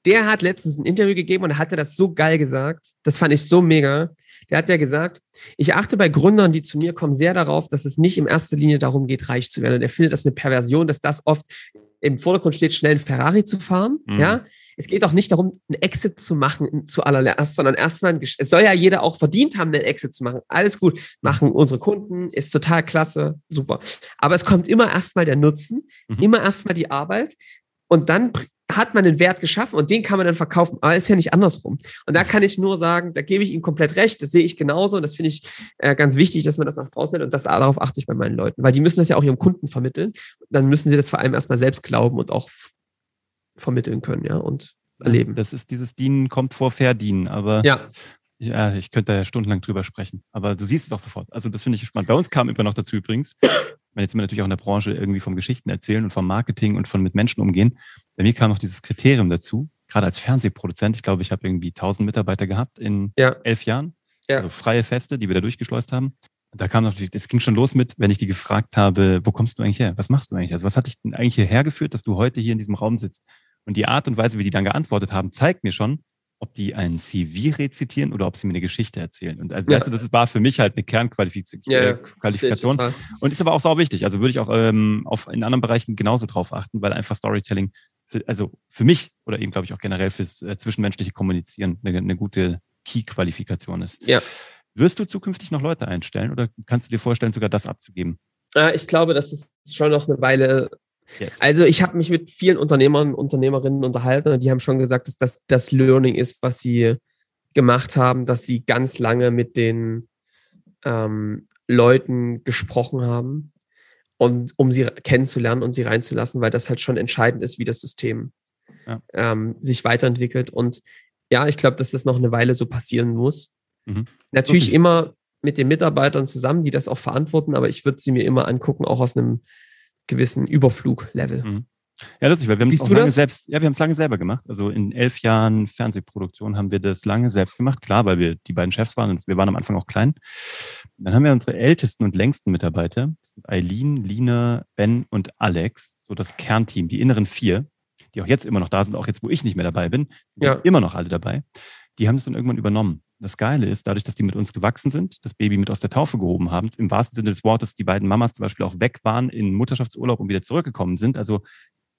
Der hat letztens ein Interview gegeben und hat das so geil gesagt. Das fand ich so mega. Der hat ja gesagt, ich achte bei Gründern, die zu mir kommen, sehr darauf, dass es nicht in erster Linie darum geht, reich zu werden. Und er findet das eine Perversion, dass das oft im Vordergrund steht, schnell ein Ferrari zu fahren. Mhm. Ja, es geht auch nicht darum, einen Exit zu machen zu allererst, sondern erstmal, ein es soll ja jeder auch verdient haben, einen Exit zu machen. Alles gut, machen unsere Kunden, ist total klasse, super. Aber es kommt immer erstmal der Nutzen, mhm. immer erstmal die Arbeit und dann hat man einen Wert geschaffen und den kann man dann verkaufen. Aber ist ja nicht andersrum. Und da kann ich nur sagen, da gebe ich Ihnen komplett recht. Das sehe ich genauso. Und das finde ich äh, ganz wichtig, dass man das nach draußen hält. Und das, darauf achte ich bei meinen Leuten. Weil die müssen das ja auch ihrem Kunden vermitteln. Dann müssen sie das vor allem erstmal selbst glauben und auch vermitteln können, ja, und erleben. Das ist dieses Dienen kommt vor Verdienen, aber ja. Ja, ich könnte da ja stundenlang drüber sprechen, aber du siehst es auch sofort. Also das finde ich spannend. Bei uns kam immer noch dazu übrigens, [COUGHS] wenn jetzt immer natürlich auch in der Branche irgendwie vom Geschichten erzählen und vom Marketing und von mit Menschen umgehen. Bei mir kam noch dieses Kriterium dazu, gerade als Fernsehproduzent. Ich glaube, ich habe irgendwie 1000 Mitarbeiter gehabt in ja. elf Jahren. Ja. Also freie Feste, die wir da durchgeschleust haben. da kam natürlich, es ging schon los mit, wenn ich die gefragt habe, wo kommst du eigentlich her? Was machst du eigentlich? Also was hat dich denn eigentlich hierher geführt, dass du heute hier in diesem Raum sitzt? Und die Art und Weise, wie die dann geantwortet haben, zeigt mir schon, ob die ein CV rezitieren oder ob sie mir eine Geschichte erzählen. Und also, ja. weißt du, das war für mich halt eine Kernqualifikation. Ja, Qualifikation. Und ist aber auch sau wichtig. Also würde ich auch ähm, auf, in anderen Bereichen genauso drauf achten, weil einfach Storytelling, für, also für mich oder eben, glaube ich, auch generell fürs äh, zwischenmenschliche Kommunizieren eine, eine gute Key-Qualifikation ist. Ja. Wirst du zukünftig noch Leute einstellen oder kannst du dir vorstellen, sogar das abzugeben? Ich glaube, dass es schon noch eine Weile Yes. Also ich habe mich mit vielen Unternehmern, Unternehmerinnen unterhalten und die haben schon gesagt, dass das das Learning ist, was sie gemacht haben, dass sie ganz lange mit den ähm, Leuten gesprochen haben und um sie kennenzulernen und sie reinzulassen, weil das halt schon entscheidend ist, wie das System ja. ähm, sich weiterentwickelt. Und ja, ich glaube, dass das noch eine Weile so passieren muss. Mhm. Natürlich immer mit den Mitarbeitern zusammen, die das auch verantworten, aber ich würde sie mir immer angucken, auch aus einem gewissen Überfluglevel. Mhm. Ja, lustig, weil wir haben es lange das? selbst, ja, wir haben es lange selber gemacht. Also in elf Jahren Fernsehproduktion haben wir das lange selbst gemacht. Klar, weil wir die beiden Chefs waren und wir waren am Anfang auch klein. Dann haben wir unsere ältesten und längsten Mitarbeiter, Eileen, Lina, Ben und Alex, so das Kernteam, die inneren vier, die auch jetzt immer noch da sind, auch jetzt, wo ich nicht mehr dabei bin, sind ja. immer noch alle dabei. Die haben es dann irgendwann übernommen das Geile ist, dadurch, dass die mit uns gewachsen sind, das Baby mit aus der Taufe gehoben haben, im wahrsten Sinne des Wortes, die beiden Mamas zum Beispiel auch weg waren in Mutterschaftsurlaub und wieder zurückgekommen sind, also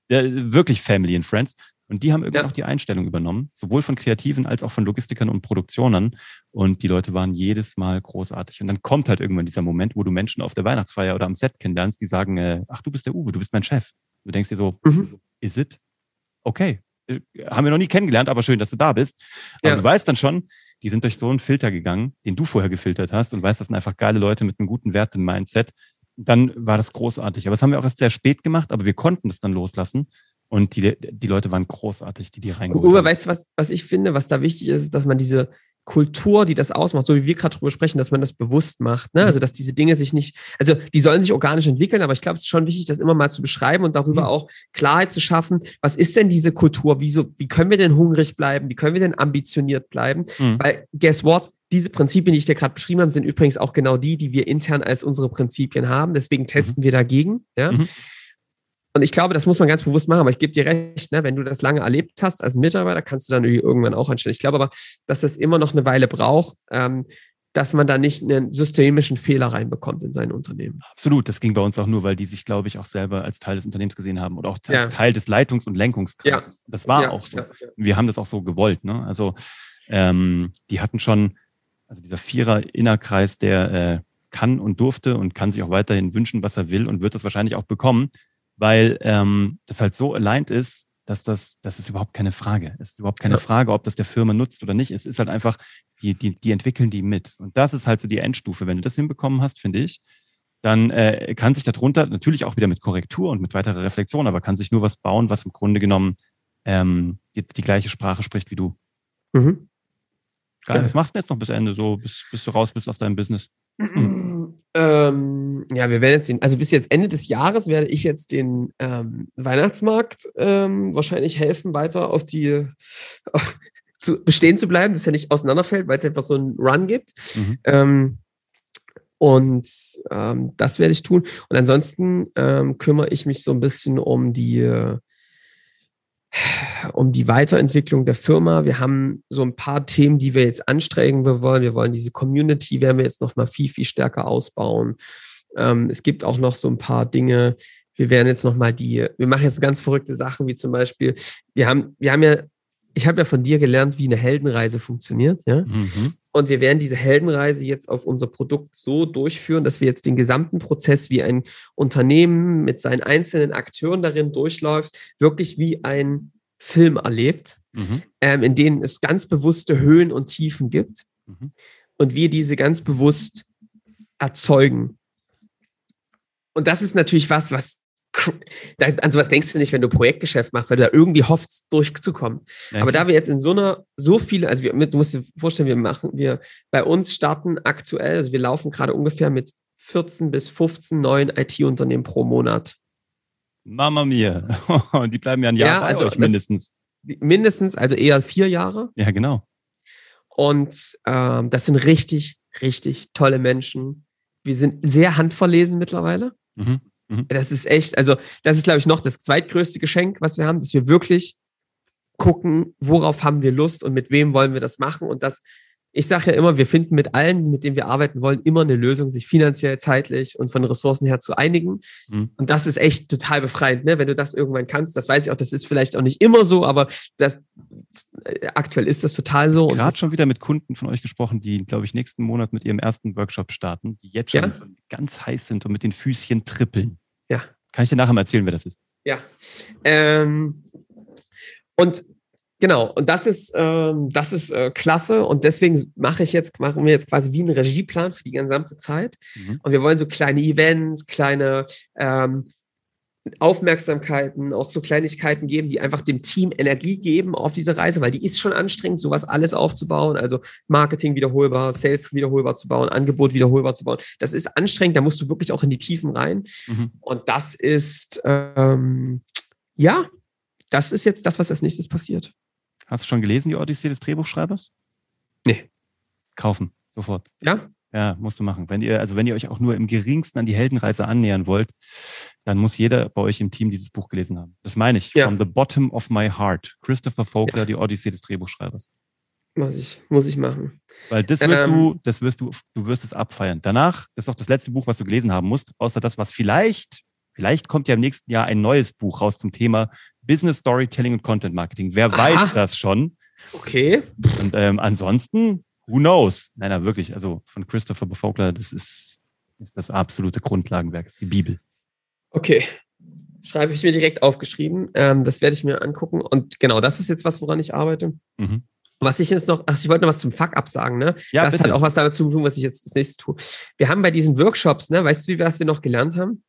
äh, wirklich Family and Friends. Und die haben irgendwann ja. auch die Einstellung übernommen, sowohl von Kreativen als auch von Logistikern und Produktionern. Und die Leute waren jedes Mal großartig. Und dann kommt halt irgendwann dieser Moment, wo du Menschen auf der Weihnachtsfeier oder am Set kennenlernst, die sagen, äh, ach, du bist der Uwe, du bist mein Chef. Du denkst dir so, mhm. is it? Okay. Äh, haben wir noch nie kennengelernt, aber schön, dass du da bist. Aber ja. du weißt dann schon, die sind durch so einen Filter gegangen, den du vorher gefiltert hast und weißt, das sind einfach geile Leute mit einem guten Werte-Mindset. Dann war das großartig. Aber das haben wir auch erst sehr spät gemacht, aber wir konnten es dann loslassen. Und die, die Leute waren großartig, die die reingeholt Uwe, haben. weißt du, was, was ich finde, was da wichtig ist, dass man diese Kultur, die das ausmacht, so wie wir gerade drüber sprechen, dass man das bewusst macht. Ne? Mhm. Also, dass diese Dinge sich nicht, also die sollen sich organisch entwickeln, aber ich glaube, es ist schon wichtig, das immer mal zu beschreiben und darüber mhm. auch Klarheit zu schaffen. Was ist denn diese Kultur? Wieso, wie können wir denn hungrig bleiben? Wie können wir denn ambitioniert bleiben? Mhm. Weil, guess what? Diese Prinzipien, die ich dir gerade beschrieben habe, sind übrigens auch genau die, die wir intern als unsere Prinzipien haben. Deswegen mhm. testen wir dagegen. Ja. Und ich glaube, das muss man ganz bewusst machen, aber ich gebe dir recht, ne, wenn du das lange erlebt hast als Mitarbeiter, kannst du dann irgendwann auch einstellen. Ich glaube aber, dass das immer noch eine Weile braucht, ähm, dass man da nicht einen systemischen Fehler reinbekommt in sein Unternehmen. Absolut, das ging bei uns auch nur, weil die sich, glaube ich, auch selber als Teil des Unternehmens gesehen haben oder auch als ja. Teil des Leitungs- und Lenkungskreises. Ja. Das war ja, auch so. Wir haben das auch so gewollt. Ne? Also ähm, die hatten schon, also dieser Vierer-Innerkreis, der äh, kann und durfte und kann sich auch weiterhin wünschen, was er will und wird das wahrscheinlich auch bekommen weil ähm, das halt so aligned ist, dass das, das ist überhaupt keine Frage. Es ist überhaupt keine ja. Frage, ob das der Firma nutzt oder nicht. Es ist halt einfach, die, die, die entwickeln die mit. Und das ist halt so die Endstufe. Wenn du das hinbekommen hast, finde ich, dann äh, kann sich darunter natürlich auch wieder mit Korrektur und mit weiterer Reflexion, aber kann sich nur was bauen, was im Grunde genommen ähm, die, die, gleiche Sprache spricht wie du. Mhm. Geil, was machst du jetzt noch bis Ende, so bis, bis du raus bist aus deinem Business? Ähm, ja, wir werden jetzt den, also bis jetzt Ende des Jahres werde ich jetzt den ähm, Weihnachtsmarkt ähm, wahrscheinlich helfen, weiter auf die [LAUGHS] zu, bestehen zu bleiben, dass er nicht auseinanderfällt, weil es einfach so einen Run gibt. Mhm. Ähm, und ähm, das werde ich tun. Und ansonsten ähm, kümmere ich mich so ein bisschen um die äh, um die Weiterentwicklung der Firma. Wir haben so ein paar Themen, die wir jetzt anstrengen wollen. Wir wollen diese Community, werden wir jetzt noch mal viel, viel stärker ausbauen. Ähm, es gibt auch noch so ein paar Dinge. Wir werden jetzt noch mal die, wir machen jetzt ganz verrückte Sachen, wie zum Beispiel, wir haben, wir haben ja, ich habe ja von dir gelernt, wie eine Heldenreise funktioniert, ja. Mhm. Und wir werden diese Heldenreise jetzt auf unser Produkt so durchführen, dass wir jetzt den gesamten Prozess wie ein Unternehmen mit seinen einzelnen Akteuren darin durchläuft, wirklich wie ein Film erlebt, mhm. ähm, in denen es ganz bewusste Höhen und Tiefen gibt mhm. und wir diese ganz bewusst erzeugen. Und das ist natürlich was, was an sowas denkst du nicht, wenn du Projektgeschäft machst, weil du da irgendwie hoffst, durchzukommen. Ja, Aber da wir jetzt in so einer, so viele, also wir, du musst dir vorstellen, wir machen, wir bei uns starten aktuell, also wir laufen gerade ungefähr mit 14 bis 15 neuen IT-Unternehmen pro Monat. Mama mia. [LAUGHS] die bleiben ja ein Jahr ja, bei also euch mindestens. Das, mindestens, also eher vier Jahre. Ja, genau. Und ähm, das sind richtig, richtig tolle Menschen. Wir sind sehr handverlesen mittlerweile. Mhm. Mhm. Das ist echt, also das ist, glaube ich, noch das zweitgrößte Geschenk, was wir haben, dass wir wirklich gucken, worauf haben wir Lust und mit wem wollen wir das machen. Und das, ich sage ja immer, wir finden mit allen, mit denen wir arbeiten wollen, immer eine Lösung, sich finanziell, zeitlich und von Ressourcen her zu einigen. Mhm. Und das ist echt total befreiend, ne? wenn du das irgendwann kannst. Das weiß ich auch, das ist vielleicht auch nicht immer so, aber das, aktuell ist das total so. Gerade schon wieder mit Kunden von euch gesprochen, die, glaube ich, nächsten Monat mit ihrem ersten Workshop starten, die jetzt schon ja? ganz heiß sind und mit den Füßchen trippeln. Ja. Kann ich dir nachher mal erzählen, wer das ist? Ja. Ähm, und genau, und das ist, ähm, das ist äh, klasse. Und deswegen mache ich jetzt, machen wir jetzt quasi wie einen Regieplan für die gesamte Zeit. Mhm. Und wir wollen so kleine Events, kleine ähm, Aufmerksamkeiten, auch so Kleinigkeiten geben, die einfach dem Team Energie geben auf diese Reise, weil die ist schon anstrengend, sowas alles aufzubauen, also Marketing wiederholbar, Sales wiederholbar zu bauen, Angebot wiederholbar zu bauen. Das ist anstrengend, da musst du wirklich auch in die Tiefen rein. Mhm. Und das ist, ähm, ja, das ist jetzt das, was als nächstes passiert. Hast du schon gelesen, die Odyssee des Drehbuchschreibers? Nee. Kaufen, sofort. Ja? Ja, musst du machen. Wenn ihr, also wenn ihr euch auch nur im geringsten an die Heldenreise annähern wollt, dann muss jeder bei euch im Team dieses Buch gelesen haben. Das meine ich. Ja. From the bottom of my heart. Christopher Vogler, ja. die Odyssee des Drehbuchschreibers. Muss ich, muss ich machen. Weil das wirst ähm, du, das wirst du, du wirst es abfeiern. Danach, das ist auch das letzte Buch, was du gelesen haben musst, außer das, was vielleicht, vielleicht kommt ja im nächsten Jahr ein neues Buch raus zum Thema Business Storytelling und Content Marketing. Wer Aha. weiß das schon? Okay. Und ähm, ansonsten who knows? Nein, nein, wirklich. Also von Christopher Vogler, das ist, ist das absolute Grundlagenwerk, das ist die Bibel. Okay. Schreibe ich mir direkt aufgeschrieben. Ähm, das werde ich mir angucken. Und genau, das ist jetzt was, woran ich arbeite. Mhm. Was ich jetzt noch, ach, ich wollte noch was zum Fuck-up sagen, ne? Ja, das bitte. hat auch was damit zu tun, was ich jetzt das nächste tue. Wir haben bei diesen Workshops, ne, weißt du, wie wir das wir noch gelernt haben?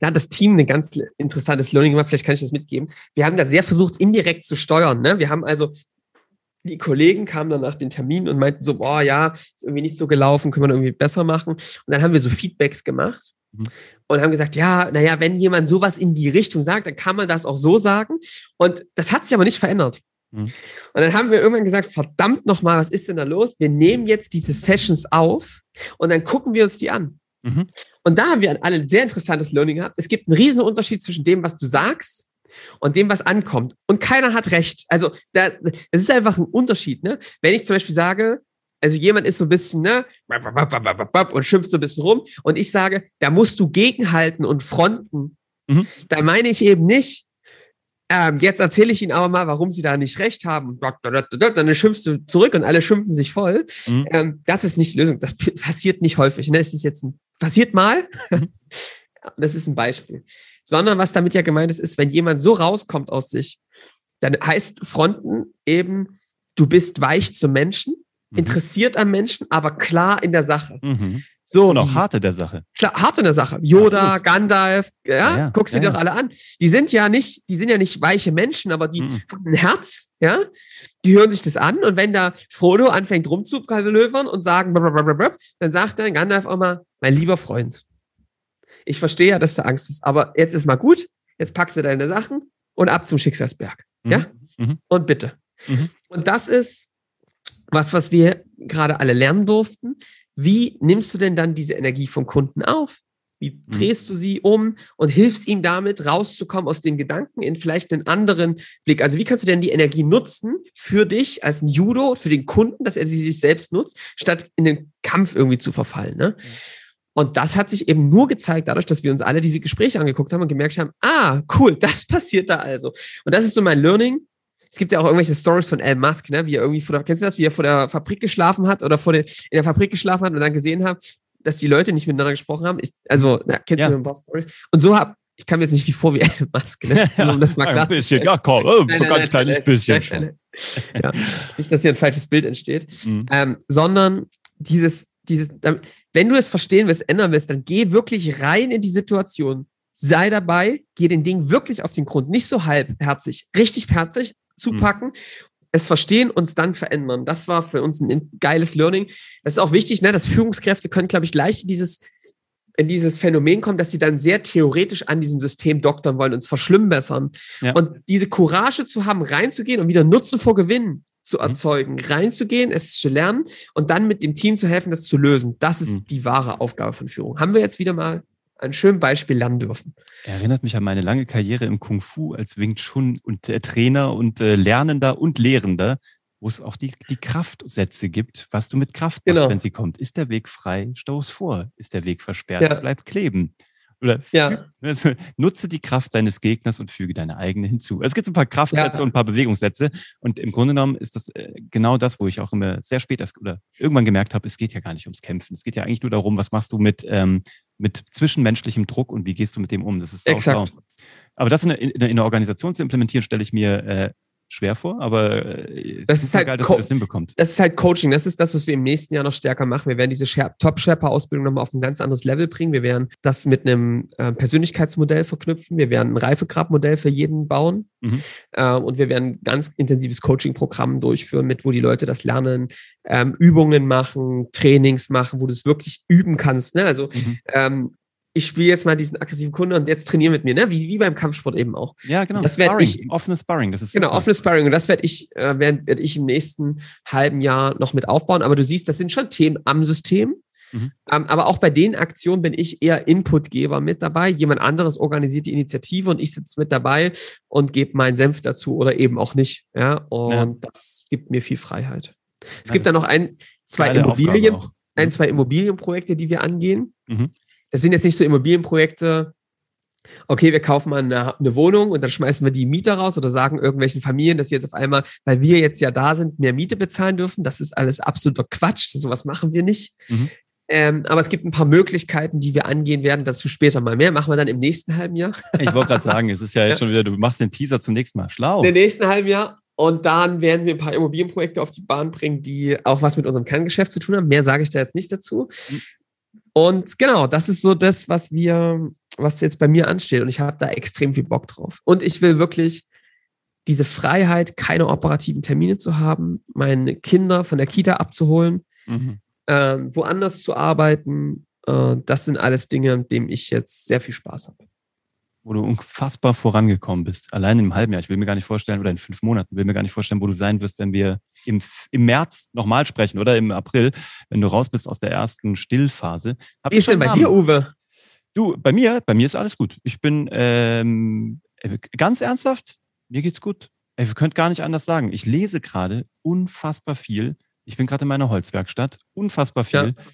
Da hat das Team ein ganz interessantes Learning gemacht, vielleicht kann ich das mitgeben. Wir haben da sehr versucht, indirekt zu steuern. Ne? Wir haben also die Kollegen kamen dann nach den Terminen und meinten so, boah, ja, ist irgendwie nicht so gelaufen, können wir irgendwie besser machen. Und dann haben wir so Feedbacks gemacht mhm. und haben gesagt, ja, naja, wenn jemand sowas in die Richtung sagt, dann kann man das auch so sagen. Und das hat sich aber nicht verändert. Mhm. Und dann haben wir irgendwann gesagt, verdammt nochmal, was ist denn da los? Wir nehmen jetzt diese Sessions auf und dann gucken wir uns die an. Mhm. Und da haben wir alle ein sehr interessantes Learning gehabt. Es gibt einen riesen Unterschied zwischen dem, was du sagst und dem, was ankommt. Und keiner hat recht. Also, da, es ist einfach ein Unterschied, ne? Wenn ich zum Beispiel sage, also jemand ist so ein bisschen, ne, und schimpft so ein bisschen rum, und ich sage, da musst du gegenhalten und fronten. Mhm. Da meine ich eben nicht, ähm, jetzt erzähle ich Ihnen aber mal, warum Sie da nicht recht haben. Dann schimpfst du zurück und alle schimpfen sich voll. Mhm. Ähm, das ist nicht die Lösung. Das passiert nicht häufig. Ne? Es ist jetzt ein, passiert mal. [LAUGHS] das ist ein Beispiel sondern was damit ja gemeint ist, ist, wenn jemand so rauskommt aus sich, dann heißt Fronten eben, du bist weich zum Menschen, mhm. interessiert am Menschen, aber klar in der Sache. Mhm. So und auch harte der Sache. Klar, harte der Sache. Yoda, Absolut. Gandalf, ja, ja, ja guck sie ja, doch alle an. Die sind ja nicht, die sind ja nicht weiche Menschen, aber die mhm. haben ein Herz, ja. Die hören sich das an und wenn da Frodo anfängt rumzukalöfern und sagen, dann sagt dann Gandalf auch mal, mein lieber Freund, ich verstehe ja, dass du Angst hast, aber jetzt ist mal gut, jetzt packst du deine Sachen und ab zum Schicksalsberg, mhm. ja. Mhm. Und bitte. Mhm. Und das ist was, was wir gerade alle lernen durften wie nimmst du denn dann diese Energie vom Kunden auf? Wie mhm. drehst du sie um und hilfst ihm damit rauszukommen aus den Gedanken in vielleicht einen anderen Blick? Also wie kannst du denn die Energie nutzen für dich als ein Judo, für den Kunden, dass er sie sich selbst nutzt, statt in den Kampf irgendwie zu verfallen? Ne? Und das hat sich eben nur gezeigt dadurch, dass wir uns alle diese Gespräche angeguckt haben und gemerkt haben, ah, cool, [LAUGHS] das passiert da also. Und das ist so mein Learning es gibt ja auch irgendwelche Stories von Elon Musk, ne, wie er irgendwie vor der, kennst du das, wie er vor der Fabrik geschlafen hat oder vor der, in der Fabrik geschlafen hat und dann gesehen hat, dass die Leute nicht miteinander gesprochen haben. Ich, also, na, kennst ja. du ein paar Stories? Und so hab, ich kam jetzt nicht wie vor wie [LAUGHS] Elon Musk, ne? um das mal [LAUGHS] klar Ein bisschen, ja komm, oh, nein, nein, ganz kleines bisschen schon. ja, nicht, dass hier ein falsches Bild entsteht, mhm. ähm, sondern dieses, dieses, wenn du es verstehen willst, ändern willst, dann geh wirklich rein in die Situation, sei dabei, geh den Ding wirklich auf den Grund, nicht so halbherzig, richtig herzig, zupacken. Mhm. Es verstehen, uns dann verändern. Das war für uns ein geiles Learning. Das ist auch wichtig, ne, dass Führungskräfte können, glaube ich, leicht dieses, in dieses Phänomen kommen, dass sie dann sehr theoretisch an diesem System doktern wollen, uns verschlimmbessern. Ja. Und diese Courage zu haben, reinzugehen und wieder Nutzen vor Gewinn zu mhm. erzeugen, mhm. reinzugehen, es zu lernen und dann mit dem Team zu helfen, das zu lösen. Das ist mhm. die wahre Aufgabe von Führung. Haben wir jetzt wieder mal ein schönes Beispiel lernen dürfen. Erinnert mich an meine lange Karriere im Kung Fu als Wing Chun und äh, Trainer und äh, Lernender und Lehrender, wo es auch die, die Kraftsätze gibt, was du mit Kraft machst, genau. wenn sie kommt. Ist der Weg frei, stau es vor. Ist der Weg versperrt, ja. bleib kleben. Oder ja. Also, nutze die Kraft deines Gegners und füge deine eigene hinzu. Es gibt ein paar Kraftsätze ja. und ein paar Bewegungssätze. Und im Grunde genommen ist das äh, genau das, wo ich auch immer sehr spät erst oder irgendwann gemerkt habe, es geht ja gar nicht ums Kämpfen. Es geht ja eigentlich nur darum, was machst du mit, ähm, mit zwischenmenschlichem Druck und wie gehst du mit dem um. Das ist Exakt. Aber das in in der Organisation zu implementieren, stelle ich mir äh, schwer vor, aber äh, das ist halt geil, dass Co das hinbekommt. Das ist halt Coaching. Das ist das, was wir im nächsten Jahr noch stärker machen. Wir werden diese Top-Sherpa-Ausbildung nochmal auf ein ganz anderes Level bringen. Wir werden das mit einem äh, Persönlichkeitsmodell verknüpfen. Wir werden ein Reifegrad-Modell für jeden bauen. Mhm. Äh, und wir werden ein ganz intensives Coaching-Programm durchführen, mit wo die Leute das lernen, ähm, Übungen machen, Trainings machen, wo du es wirklich üben kannst. Ne? Also mhm. ähm, ich spiele jetzt mal diesen aggressiven Kunden und jetzt trainiere mit mir, ne? Wie, wie beim Kampfsport eben auch. Ja, genau. Das werde ich. Offenes Sparring, das ist Genau, super. offenes Sparring. Und das werde ich, äh, werde werd ich im nächsten halben Jahr noch mit aufbauen. Aber du siehst, das sind schon Themen am System. Mhm. Ähm, aber auch bei den Aktionen bin ich eher Inputgeber mit dabei. Jemand anderes organisiert die Initiative und ich sitze mit dabei und gebe meinen Senf dazu oder eben auch nicht. Ja, und ja. das gibt mir viel Freiheit. Es ja, gibt da noch ein, zwei Immobilien, ein, mhm. zwei Immobilienprojekte, die wir angehen. Mhm das sind jetzt nicht so Immobilienprojekte, okay, wir kaufen mal eine, eine, Wohnung und dann schmeißen wir die Mieter raus oder sagen irgendwelchen Familien, dass sie jetzt auf einmal, weil wir jetzt ja da sind, mehr Miete bezahlen dürfen. Das ist alles absoluter Quatsch. Sowas machen wir nicht. Mhm. Ähm, aber es gibt ein paar Möglichkeiten, die wir angehen werden. Dazu später mal mehr. Machen wir dann im nächsten halben Jahr. ich wollte gerade sagen, es ist ja jetzt [LAUGHS] schon wieder, du machst den Teaser zum nächsten Mal. Schlau. Im nächsten halben Jahr. Und dann werden wir ein paar Immobilienprojekte auf die Bahn bringen, die auch was mit unserem Kerngeschäft zu tun haben. Mehr sage ich da jetzt nicht dazu. Mhm. Und genau, das ist so das, was wir, was jetzt bei mir ansteht. Und ich habe da extrem viel Bock drauf. Und ich will wirklich diese Freiheit, keine operativen Termine zu haben, meine Kinder von der Kita abzuholen, mhm. äh, woanders zu arbeiten. Äh, das sind alles Dinge, an denen ich jetzt sehr viel Spaß habe wo du unfassbar vorangekommen bist. Allein im halben Jahr. Ich will mir gar nicht vorstellen, oder in fünf Monaten, will mir gar nicht vorstellen, wo du sein wirst, wenn wir im, im März nochmal sprechen oder im April, wenn du raus bist aus der ersten Stillphase. Hab Wie ist denn bei dir, Uwe? Du, bei mir, bei mir ist alles gut. Ich bin ähm, ganz ernsthaft, mir geht's gut. Ey, wir könnt gar nicht anders sagen. Ich lese gerade unfassbar viel. Ich bin gerade in meiner Holzwerkstatt, unfassbar viel. Ja.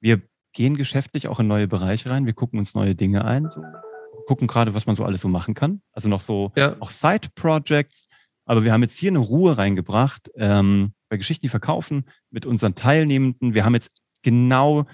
Wir gehen geschäftlich auch in neue Bereiche rein. Wir gucken uns neue Dinge ein. So gucken gerade, was man so alles so machen kann. Also noch so ja. auch Side-Projects. Aber wir haben jetzt hier eine Ruhe reingebracht ähm, bei Geschichten, die verkaufen mit unseren Teilnehmenden. Wir haben jetzt genau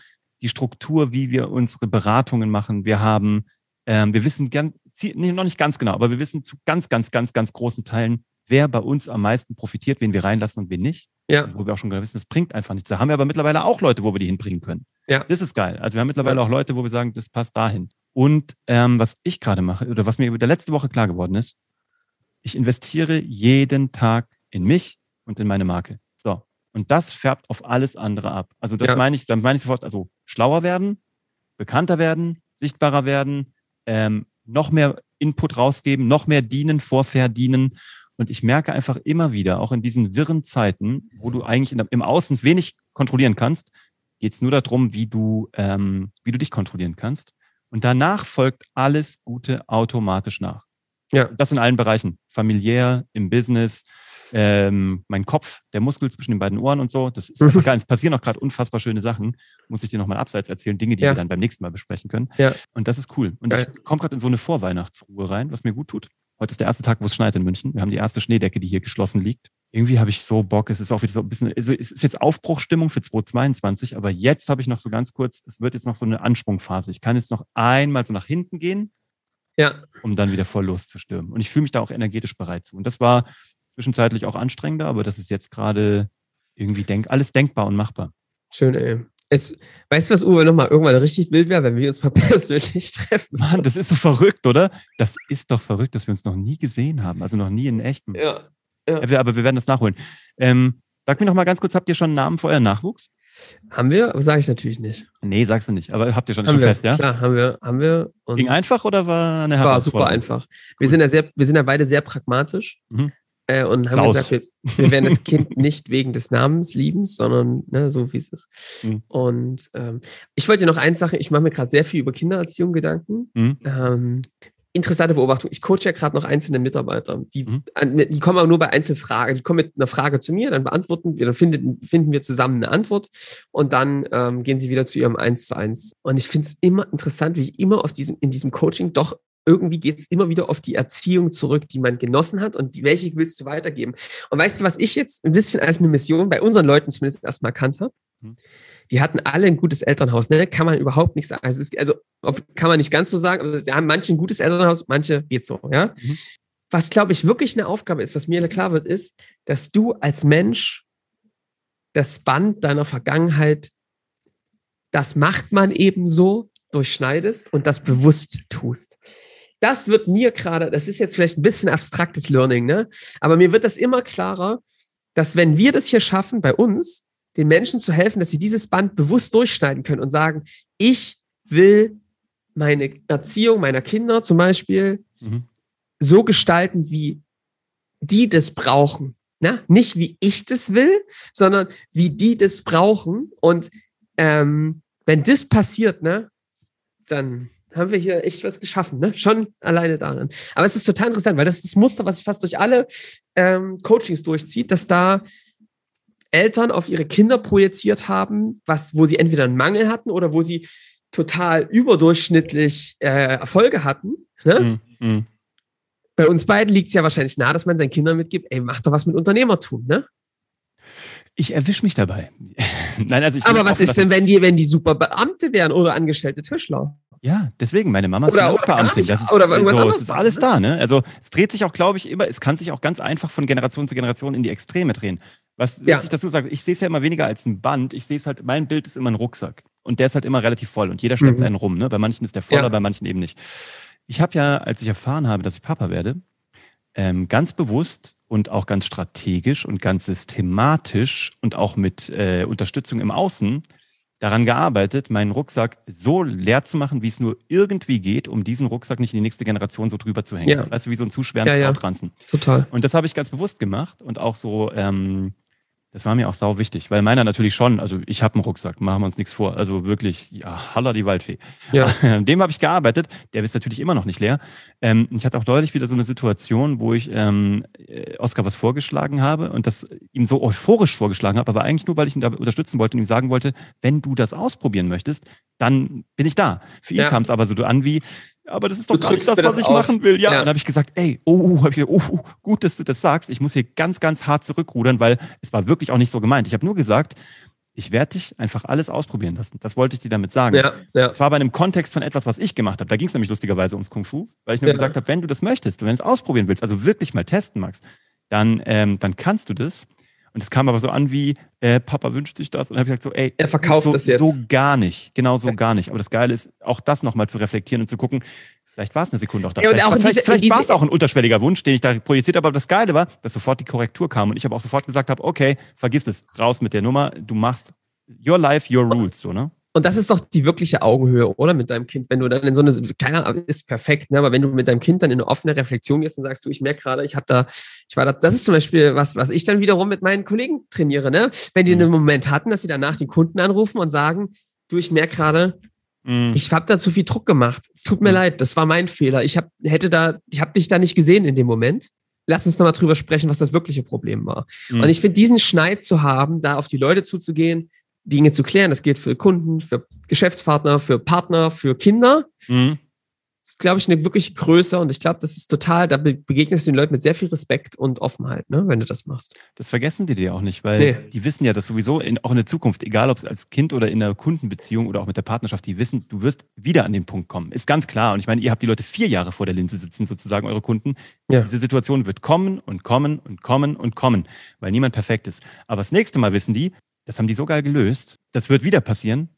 die Struktur, wie wir unsere Beratungen machen. Wir haben, ähm, wir wissen ganz, nee, noch nicht ganz genau, aber wir wissen zu ganz, ganz, ganz, ganz großen Teilen, wer bei uns am meisten profitiert, wen wir reinlassen und wen nicht. Ja. Also wo wir auch schon wissen, es bringt einfach nichts. Da haben wir aber mittlerweile auch Leute, wo wir die hinbringen können. Ja. Das ist geil. Also wir haben mittlerweile ja. auch Leute, wo wir sagen, das passt dahin. Und ähm, was ich gerade mache, oder was mir über der letzte Woche klar geworden ist, ich investiere jeden Tag in mich und in meine Marke. So. Und das färbt auf alles andere ab. Also das ja. meine ich, dann meine ich sofort, also schlauer werden, bekannter werden, sichtbarer werden, ähm, noch mehr Input rausgeben, noch mehr dienen, vorverdienen. Und ich merke einfach immer wieder, auch in diesen wirren Zeiten, wo du eigentlich der, im Außen wenig kontrollieren kannst, geht es nur darum, wie du, ähm, wie du dich kontrollieren kannst. Und danach folgt alles Gute automatisch nach. Ja. Das in allen Bereichen. Familiär, im Business, ähm, mein Kopf, der Muskel zwischen den beiden Ohren und so. Das ist [LAUGHS] einfach geil. Es passieren auch gerade unfassbar schöne Sachen. Muss ich dir nochmal abseits erzählen, Dinge, die ja. wir dann beim nächsten Mal besprechen können. Ja. Und das ist cool. Und geil. ich komme gerade in so eine Vorweihnachtsruhe rein, was mir gut tut. Heute ist der erste Tag, wo es schneit in München. Wir haben die erste Schneedecke, die hier geschlossen liegt irgendwie habe ich so Bock, es ist auch wieder so ein bisschen, also es ist jetzt Aufbruchstimmung für 2022, aber jetzt habe ich noch so ganz kurz, es wird jetzt noch so eine Ansprungphase. Ich kann jetzt noch einmal so nach hinten gehen, ja. um dann wieder voll loszustürmen. Und ich fühle mich da auch energetisch bereit zu. Und das war zwischenzeitlich auch anstrengender, aber das ist jetzt gerade irgendwie denk, alles denkbar und machbar. Schön, ey. Es, weißt du, was Uwe nochmal irgendwann richtig wild wäre, wenn wir uns mal [LAUGHS] persönlich treffen? Mann, das ist so verrückt, oder? Das ist doch verrückt, dass wir uns noch nie gesehen haben. Also noch nie in echten. Ja, ja. Aber wir werden das nachholen. Ähm, sag mir noch mal ganz kurz, habt ihr schon einen Namen für euren Nachwuchs? Haben wir, aber sage ich natürlich nicht. Nee, sagst du nicht. Aber habt ihr schon, schon wir, fest, ja? Klar, haben wir. Haben wir Ging einfach oder war eine War super einfach. Cool. Wir, sind ja sehr, wir sind ja beide sehr pragmatisch mhm. äh, und haben Klaus. gesagt, wir, wir, werden das Kind [LAUGHS] nicht wegen des Namens lieben, sondern ne, so wie es ist. Mhm. Und ähm, ich wollte dir noch eins sagen, ich mache mir gerade sehr viel über Kindererziehung Gedanken. Mhm. Ähm, interessante Beobachtung. Ich coache ja gerade noch einzelne Mitarbeiter. Die, mhm. die kommen aber nur bei Einzelfragen. Die kommen mit einer Frage zu mir, dann beantworten wir, dann finden, finden wir zusammen eine Antwort und dann ähm, gehen sie wieder zu ihrem Eins zu eins. Und ich finde es immer interessant, wie ich immer auf diesem, in diesem Coaching doch irgendwie geht es immer wieder auf die Erziehung zurück, die man genossen hat und die, welche willst du weitergeben. Und weißt du, was ich jetzt ein bisschen als eine Mission bei unseren Leuten zumindest erstmal erkannt habe? Mhm die hatten alle ein gutes Elternhaus, ne? Kann man überhaupt nicht sagen. Also, ist, also kann man nicht ganz so sagen, aber sie haben manche ein gutes Elternhaus, manche geht so, ja. Mhm. Was, glaube ich, wirklich eine Aufgabe ist, was mir klar wird, ist, dass du als Mensch das Band deiner Vergangenheit, das macht man eben so, durchschneidest und das bewusst tust. Das wird mir gerade, das ist jetzt vielleicht ein bisschen abstraktes Learning, ne? Aber mir wird das immer klarer, dass wenn wir das hier schaffen bei uns, den Menschen zu helfen, dass sie dieses Band bewusst durchschneiden können und sagen, ich will meine Erziehung meiner Kinder zum Beispiel mhm. so gestalten, wie die das brauchen. Na? Nicht wie ich das will, sondern wie die das brauchen. Und ähm, wenn das passiert, ne, dann haben wir hier echt was geschaffen, ne? Schon alleine darin. Aber es ist total interessant, weil das ist das Muster, was sich fast durch alle ähm, Coachings durchzieht, dass da Eltern auf ihre Kinder projiziert haben, was, wo sie entweder einen Mangel hatten oder wo sie total überdurchschnittlich äh, Erfolge hatten. Ne? Mm, mm. Bei uns beiden liegt es ja wahrscheinlich nahe, dass man seinen Kindern mitgibt, ey, mach doch was mit Unternehmertum, ne? Ich erwische mich dabei. [LAUGHS] Nein, also ich Aber was ist denn, wenn die, wenn die super Beamte wären oder angestellte Tischler? Ja, deswegen, meine Mama ist oder, Finanzbeamtin. Das ist, oder so, es ist alles ne? da, ne? Also es dreht sich auch, glaube ich, immer, es kann sich auch ganz einfach von Generation zu Generation in die Extreme drehen. Was ja. ich dazu sage, ich sehe es ja immer weniger als ein Band. Ich sehe es halt, mein Bild ist immer ein Rucksack. Und der ist halt immer relativ voll und jeder schleppt mhm. einen rum. Ne? Bei manchen ist der voller, ja. bei manchen eben nicht. Ich habe ja, als ich erfahren habe, dass ich Papa werde, ähm, ganz bewusst und auch ganz strategisch und ganz systematisch und auch mit äh, Unterstützung im Außen daran gearbeitet, meinen Rucksack so leer zu machen, wie es nur irgendwie geht, um diesen Rucksack nicht in die nächste Generation so drüber zu hängen. Ja. Weißt du, wie so ein zu schweren ja, ja. Total. Und das habe ich ganz bewusst gemacht und auch so ähm, das war mir auch sau wichtig, weil meiner natürlich schon, also ich habe einen Rucksack, machen wir uns nichts vor. Also wirklich, ja, holla die Waldfee. Ja. [LAUGHS] Dem habe ich gearbeitet, der ist natürlich immer noch nicht leer. Ähm, ich hatte auch deutlich wieder so eine Situation, wo ich ähm, äh, Oskar was vorgeschlagen habe und das ihm so euphorisch vorgeschlagen habe, aber eigentlich nur, weil ich ihn da unterstützen wollte und ihm sagen wollte, wenn du das ausprobieren möchtest, dann bin ich da. Für ihn ja. kam es aber so an wie, aber das ist doch nicht das, was ich auf. machen will. Ja, ja. und dann habe ich gesagt, ey, oh, hab ich gesagt, oh, gut, dass du das sagst. Ich muss hier ganz, ganz hart zurückrudern, weil es war wirklich auch nicht so gemeint. Ich habe nur gesagt, ich werde dich einfach alles ausprobieren lassen. Das wollte ich dir damit sagen. Ja, ja. Das war bei einem Kontext von etwas, was ich gemacht habe. Da ging es nämlich lustigerweise ums Kung Fu, weil ich nur ja. gesagt habe, wenn du das möchtest, wenn du es ausprobieren willst, also wirklich mal testen magst, dann, ähm, dann kannst du das. Und es kam aber so an wie, äh, Papa wünscht sich das. Und habe ich gesagt so, ey, er verkauft so, das jetzt. So gar nicht. Genau so ja. gar nicht. Aber das Geile ist, auch das nochmal zu reflektieren und zu gucken, Vielleicht war es eine Sekunde auch da. Ja, vielleicht, vielleicht, vielleicht war es auch ein unterschwelliger Wunsch, den ich da projiziert habe. Aber das Geile war, dass sofort die Korrektur kam und ich aber auch sofort gesagt habe, okay, vergiss es, raus mit der Nummer. Du machst your life, your rules, so, ne? Und das ist doch die wirkliche Augenhöhe, oder? Mit deinem Kind, wenn du dann in so eine, keiner ist perfekt, ne? aber wenn du mit deinem Kind dann in eine offene Reflexion gehst und sagst, du, ich merke gerade, ich habe da, ich war da, das ist zum Beispiel was, was ich dann wiederum mit meinen Kollegen trainiere, ne? Wenn die mhm. einen Moment hatten, dass sie danach den Kunden anrufen und sagen, du, ich merke gerade, mhm. ich habe da zu viel Druck gemacht. Es tut mir mhm. leid, das war mein Fehler. Ich hab, hätte da, ich habe dich da nicht gesehen in dem Moment. Lass uns nochmal drüber sprechen, was das wirkliche Problem war. Mhm. Und ich finde, diesen Schneid zu haben, da auf die Leute zuzugehen, Dinge zu klären. Das gilt für Kunden, für Geschäftspartner, für Partner, für Kinder. Mhm. Das ist, glaube ich, eine wirklich Größe und ich glaube, das ist total, da begegnest du den Leuten mit sehr viel Respekt und Offenheit, ne, wenn du das machst. Das vergessen die dir auch nicht, weil nee. die wissen ja, dass sowieso in, auch in der Zukunft, egal ob es als Kind oder in der Kundenbeziehung oder auch mit der Partnerschaft, die wissen, du wirst wieder an den Punkt kommen. Ist ganz klar. Und ich meine, ihr habt die Leute vier Jahre vor der Linse sitzen, sozusagen, eure Kunden. Ja. Diese Situation wird kommen und kommen und kommen und kommen, weil niemand perfekt ist. Aber das nächste Mal wissen die, das haben die so geil gelöst. Das wird wieder passieren.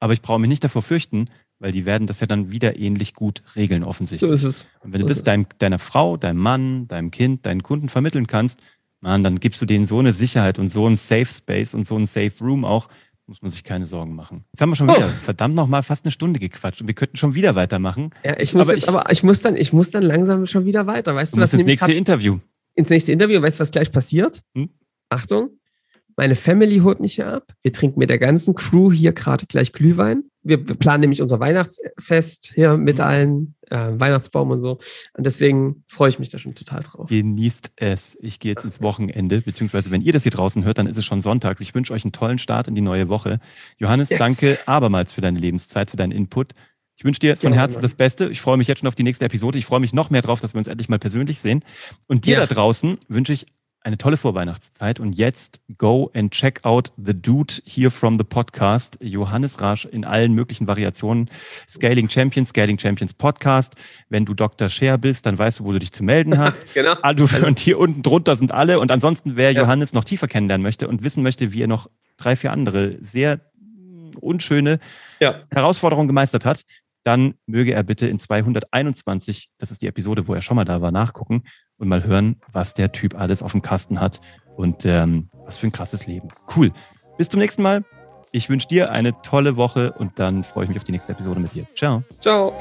Aber ich brauche mich nicht davor fürchten, weil die werden das ja dann wieder ähnlich gut regeln, offensichtlich. So ist es. Und wenn so du das dein, deiner Frau, deinem Mann, deinem Kind, deinen Kunden vermitteln kannst, man, dann gibst du denen so eine Sicherheit und so einen Safe Space und so einen Safe Room auch, muss man sich keine Sorgen machen. Jetzt haben wir schon wieder oh. verdammt noch mal fast eine Stunde gequatscht und wir könnten schon wieder weitermachen. Ja, ich muss aber, jetzt, ich, aber ich muss dann, ich muss dann langsam schon wieder weiter. Weißt du, was ins nächste Interview? Ins nächste Interview, weißt du, was gleich passiert? Hm? Achtung, meine Family holt mich hier ab. Wir trinken mit der ganzen Crew hier gerade gleich Glühwein. Wir, wir, planen nämlich unser Weihnachtsfest hier mit mhm. allen, äh, Weihnachtsbaum und so. Und deswegen freue ich mich da schon total drauf. Genießt es. Ich gehe jetzt ins Wochenende, beziehungsweise wenn ihr das hier draußen hört, dann ist es schon Sonntag. Ich wünsche euch einen tollen Start in die neue Woche. Johannes, yes. danke abermals für deine Lebenszeit, für deinen Input. Ich wünsche dir von ja, Herzen Mann. das Beste. Ich freue mich jetzt schon auf die nächste Episode. Ich freue mich noch mehr drauf, dass wir uns endlich mal persönlich sehen. Und dir ja. da draußen wünsche ich eine tolle Vorweihnachtszeit und jetzt go and check out the dude here from the podcast, Johannes Rasch in allen möglichen Variationen. Scaling Champions, Scaling Champions Podcast. Wenn du Dr. Share bist, dann weißt du, wo du dich zu melden [LAUGHS] hast. genau. Also, und hier unten drunter sind alle. Und ansonsten, wer ja. Johannes noch tiefer kennenlernen möchte und wissen möchte, wie er noch drei, vier andere sehr unschöne ja. Herausforderungen gemeistert hat, dann möge er bitte in 221, das ist die Episode, wo er schon mal da war, nachgucken und mal hören, was der Typ alles auf dem Kasten hat und ähm, was für ein krasses Leben. Cool. Bis zum nächsten Mal. Ich wünsche dir eine tolle Woche und dann freue ich mich auf die nächste Episode mit dir. Ciao. Ciao.